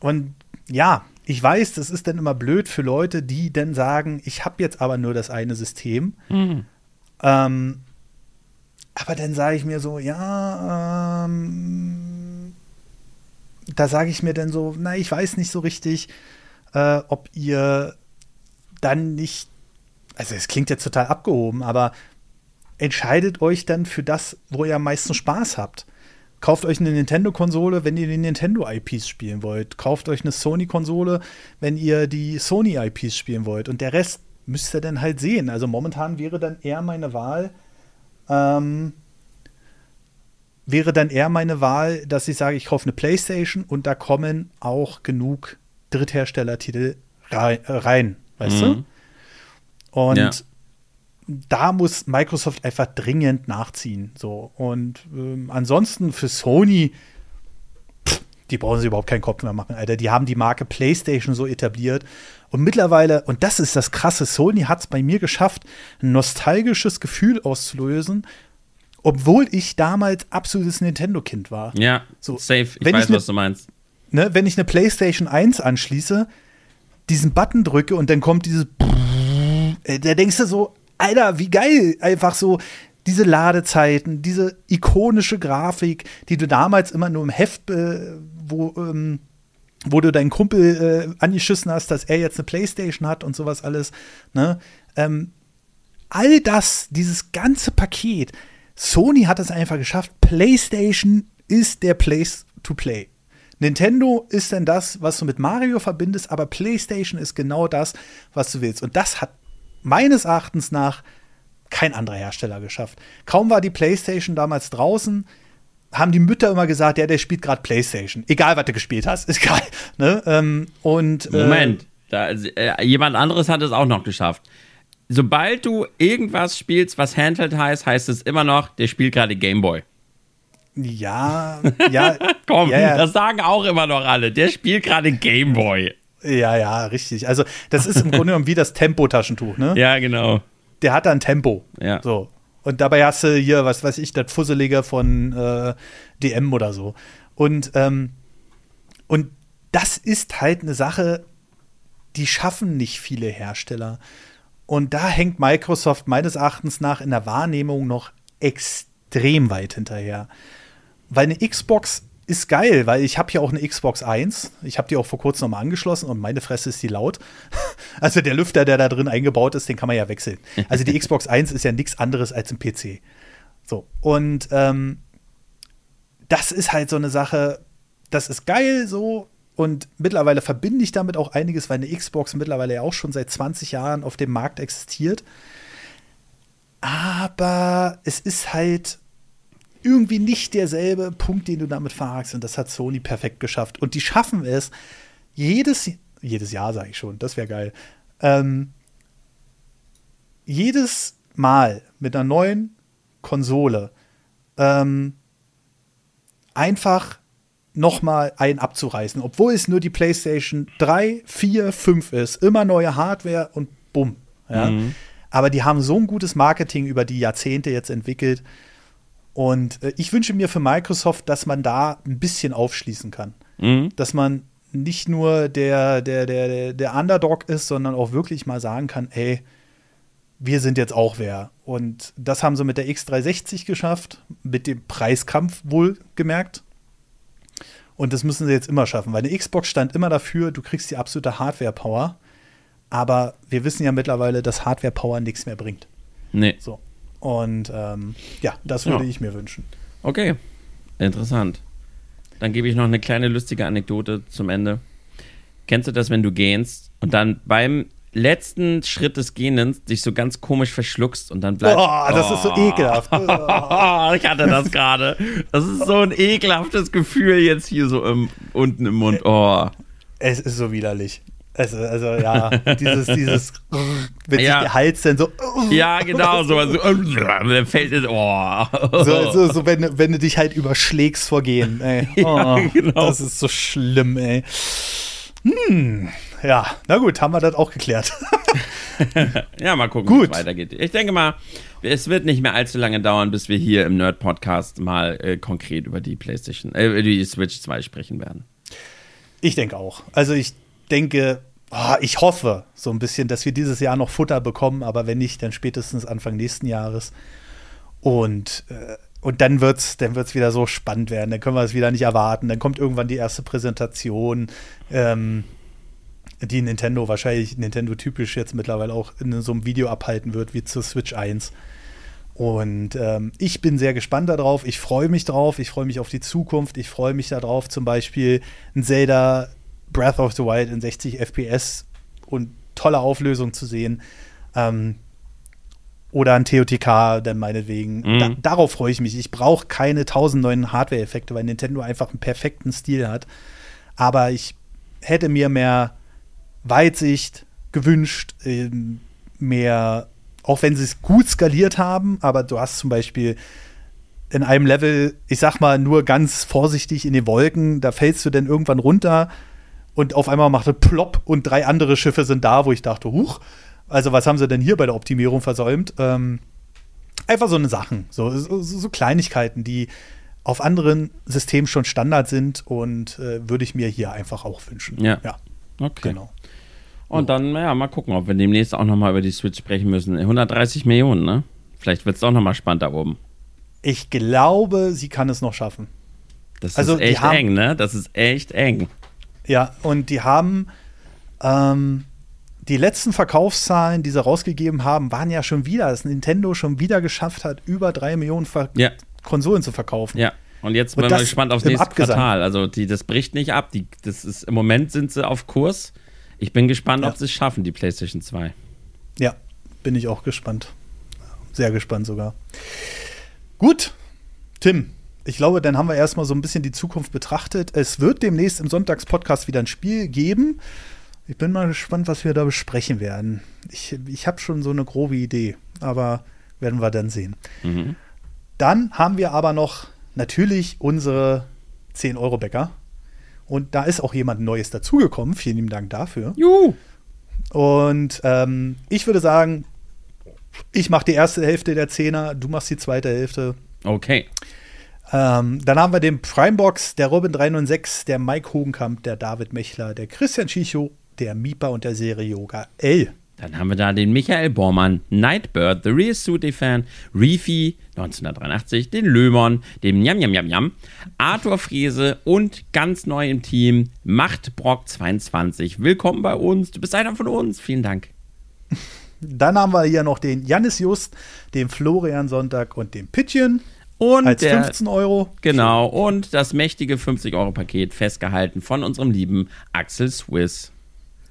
Und ja, ich weiß, das ist dann immer blöd für Leute, die dann sagen, ich habe jetzt aber nur das eine System. Mhm. Ähm, aber dann sage ich mir so, ja, ähm, da sage ich mir dann so, na, ich weiß nicht so richtig, äh, ob ihr dann nicht, also es klingt jetzt total abgehoben, aber entscheidet euch dann für das, wo ihr am meisten Spaß habt. Kauft euch eine Nintendo-Konsole, wenn ihr die Nintendo-IPs spielen wollt. Kauft euch eine Sony-Konsole, wenn ihr die Sony-IPs spielen wollt. Und der Rest müsst ihr dann halt sehen. Also momentan wäre dann eher meine Wahl, ähm, wäre dann eher meine Wahl, dass ich sage, ich kaufe eine Playstation und da kommen auch genug Drittherstellertitel rein, rein weißt mhm. du? Und ja da muss Microsoft einfach dringend nachziehen. So. Und ähm, ansonsten für Sony, pff, die brauchen sich überhaupt keinen Kopf mehr machen, Alter. Die haben die Marke PlayStation so etabliert. Und mittlerweile, und das ist das Krasse, Sony hat es bei mir geschafft, ein nostalgisches Gefühl auszulösen, obwohl ich damals absolutes Nintendo-Kind war. Ja, so, safe. Ich weiß, ich ne, was du meinst. Ne, wenn ich eine PlayStation 1 anschließe, diesen Button drücke und dann kommt dieses äh, da denkst du so, Alter, wie geil, einfach so diese Ladezeiten, diese ikonische Grafik, die du damals immer nur im Heft, äh, wo, ähm, wo du deinen Kumpel äh, angeschissen hast, dass er jetzt eine Playstation hat und sowas alles. Ne? Ähm, all das, dieses ganze Paket, Sony hat es einfach geschafft. PlayStation ist der Place to Play. Nintendo ist denn das, was du mit Mario verbindest, aber PlayStation ist genau das, was du willst. Und das hat meines Erachtens nach kein anderer Hersteller geschafft. Kaum war die PlayStation damals draußen, haben die Mütter immer gesagt, ja, der spielt gerade PlayStation. Egal, was du gespielt hast, ist geil. Ne? Ähm, und, äh, Moment, da, äh, jemand anderes hat es auch noch geschafft. Sobald du irgendwas spielst, was Handheld heißt, heißt es immer noch, der spielt gerade Gameboy. Ja, <laughs> ja. Komm, ja, ja. das sagen auch immer noch alle. Der spielt gerade Gameboy. Ja, ja, richtig. Also, das ist im Grunde genommen wie das Tempo-Taschentuch, ne? Ja, genau. Der hat da ein Tempo. Ja. So. Und dabei hast du hier, was weiß ich, das Fusselige von äh, DM oder so. Und, ähm, und das ist halt eine Sache, die schaffen nicht viele Hersteller. Und da hängt Microsoft meines Erachtens nach in der Wahrnehmung noch extrem weit hinterher. Weil eine Xbox ist geil, weil ich habe hier auch eine Xbox 1. Ich habe die auch vor kurzem nochmal angeschlossen und meine Fresse ist die laut. <laughs> Also der Lüfter, der da drin eingebaut ist, den kann man ja wechseln. Also die <laughs> Xbox 1 ist ja nichts anderes als ein PC. So, und ähm, das ist halt so eine Sache, das ist geil so. Und mittlerweile verbinde ich damit auch einiges, weil eine Xbox mittlerweile ja auch schon seit 20 Jahren auf dem Markt existiert. Aber es ist halt irgendwie nicht derselbe Punkt, den du damit fragst. Und das hat Sony perfekt geschafft. Und die schaffen es, jedes, jedes Jahr sage ich schon, das wäre geil, ähm, jedes Mal mit einer neuen Konsole ähm, einfach noch mal einen abzureißen, obwohl es nur die PlayStation 3, 4, 5 ist. Immer neue Hardware und bumm. Ja? Mhm. Aber die haben so ein gutes Marketing über die Jahrzehnte jetzt entwickelt. Und äh, ich wünsche mir für Microsoft, dass man da ein bisschen aufschließen kann. Mhm. Dass man nicht nur der, der, der, der Underdog ist, sondern auch wirklich mal sagen kann, ey, wir sind jetzt auch wer. Und das haben sie mit der X360 geschafft, mit dem Preiskampf wohl gemerkt. Und das müssen sie jetzt immer schaffen, weil eine Xbox stand immer dafür, du kriegst die absolute Hardware-Power. Aber wir wissen ja mittlerweile, dass Hardware-Power nichts mehr bringt. Nee. So. Und ähm, ja, das würde ja. ich mir wünschen. Okay, interessant. Dann gebe ich noch eine kleine lustige Anekdote zum Ende. Kennst du das, wenn du gehst und dann beim letzten Schritt des Gehens dich so ganz komisch verschluckst und dann bleibst. Oh, das oh. ist so ekelhaft. <laughs> ich hatte das gerade. Das ist so ein ekelhaftes Gefühl jetzt hier so im, unten im Mund. Oh. Es ist so widerlich. Also, also ja, <laughs> dieses, dieses, wenn ja. sich der Hals dann so. Ja, genau, so. Also, dann fällt es, oh. So, so, so, wenn, wenn du dich halt überschlägst vor Gehen, ey. <laughs> Oh, ja, genau. Das ist so schlimm, ey. Hm, ja, na gut, haben wir das auch geklärt. <laughs> ja, mal gucken, wie es weitergeht. Ich denke mal, es wird nicht mehr allzu lange dauern, bis wir hier im Nerd-Podcast mal äh, konkret über die PlayStation, äh, die Switch 2 sprechen werden. Ich denke auch. Also ich denke, oh, ich hoffe so ein bisschen, dass wir dieses Jahr noch Futter bekommen, aber wenn nicht, dann spätestens Anfang nächsten Jahres. Und, äh, und dann wird es dann wird's wieder so spannend werden. Dann können wir es wieder nicht erwarten. Dann kommt irgendwann die erste Präsentation. Ähm, die Nintendo wahrscheinlich Nintendo typisch jetzt mittlerweile auch in so einem Video abhalten wird, wie zur Switch 1. Und ähm, ich bin sehr gespannt darauf. Ich freue mich drauf. Ich freue mich auf die Zukunft. Ich freue mich darauf, zum Beispiel ein Zelda Breath of the Wild in 60 FPS und tolle Auflösung zu sehen. Ähm, oder ein TOTK, dann meinetwegen. Mhm. Da, darauf freue ich mich. Ich brauche keine tausend neuen Hardware-Effekte, weil Nintendo einfach einen perfekten Stil hat. Aber ich hätte mir mehr Weitsicht gewünscht, ähm, mehr, auch wenn sie es gut skaliert haben, aber du hast zum Beispiel in einem Level, ich sag mal, nur ganz vorsichtig in die Wolken, da fällst du dann irgendwann runter und auf einmal macht er plopp und drei andere Schiffe sind da, wo ich dachte, huch, also was haben sie denn hier bei der Optimierung versäumt? Ähm, einfach so eine Sachen, so, so, so, Kleinigkeiten, die auf anderen Systemen schon Standard sind und äh, würde ich mir hier einfach auch wünschen. Ja. ja. Okay. Genau. Und dann, ja, mal gucken, ob wir demnächst auch noch mal über die Switch sprechen müssen. 130 Millionen, ne? Vielleicht wird es auch noch mal spannend da oben. Ich glaube, sie kann es noch schaffen. Das also, ist echt eng, ne? Das ist echt eng. Ja, und die haben ähm, die letzten Verkaufszahlen, die sie rausgegeben haben, waren ja schon wieder, dass Nintendo schon wieder geschafft hat, über drei Millionen Ver ja. Konsolen zu verkaufen. Ja. Und jetzt bin ich gespannt aufs nächste Abgesang. Quartal. Also die, das bricht nicht ab. Die, das ist, Im Moment sind sie auf Kurs. Ich bin gespannt, ja. ob sie es schaffen, die PlayStation 2. Ja, bin ich auch gespannt. Sehr gespannt sogar. Gut, Tim, ich glaube, dann haben wir erstmal so ein bisschen die Zukunft betrachtet. Es wird demnächst im Sonntagspodcast wieder ein Spiel geben. Ich bin mal gespannt, was wir da besprechen werden. Ich, ich habe schon so eine grobe Idee, aber werden wir dann sehen. Mhm. Dann haben wir aber noch natürlich unsere 10-Euro-Bäcker. Und da ist auch jemand Neues dazugekommen. Vielen lieben Dank dafür. Juhu. Und ähm, ich würde sagen, ich mache die erste Hälfte der Zehner, du machst die zweite Hälfte. Okay. Ähm, dann haben wir den Primebox, der Robin 306, der Mike Hogenkamp, der David Mechler, der Christian Schicho, der Mipa und der Serie Yoga L. Dann haben wir da den Michael Bormann, Nightbird, The Real Suit Fan, Reefy 1983, den Lömon, dem Njam Njam Njam Njam, Arthur Friese und ganz neu im Team Machtbrock 22. Willkommen bei uns. Du bist einer von uns. Vielen Dank. Dann haben wir hier noch den Jannis Just, den Florian Sonntag und den Pittchen. Und als der, 15 Euro. Genau. Und das mächtige 50-Euro-Paket festgehalten von unserem lieben Axel Swiss.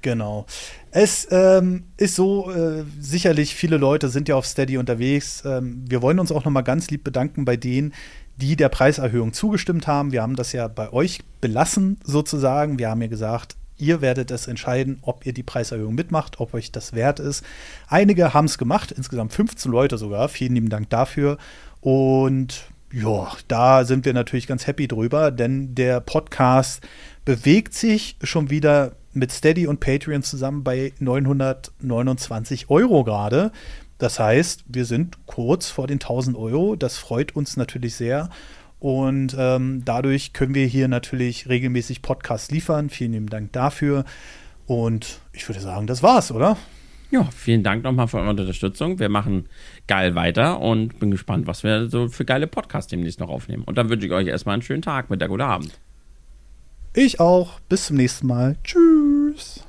Genau. Es ähm, ist so, äh, sicherlich viele Leute sind ja auf Steady unterwegs. Ähm, wir wollen uns auch noch mal ganz lieb bedanken bei denen, die der Preiserhöhung zugestimmt haben. Wir haben das ja bei euch belassen, sozusagen. Wir haben ja gesagt, ihr werdet es entscheiden, ob ihr die Preiserhöhung mitmacht, ob euch das wert ist. Einige haben es gemacht, insgesamt 15 Leute sogar. Vielen lieben Dank dafür. Und ja, da sind wir natürlich ganz happy drüber, denn der Podcast bewegt sich schon wieder mit Steady und Patreon zusammen bei 929 Euro gerade. Das heißt, wir sind kurz vor den 1000 Euro. Das freut uns natürlich sehr. Und ähm, dadurch können wir hier natürlich regelmäßig Podcasts liefern. Vielen lieben Dank dafür. Und ich würde sagen, das war's, oder? Ja, vielen Dank nochmal für eure Unterstützung. Wir machen geil weiter und bin gespannt, was wir so für geile Podcasts demnächst noch aufnehmen. Und dann wünsche ich euch erstmal einen schönen Tag, Mittag oder Abend. Ich auch. Bis zum nächsten Mal. Tschüss.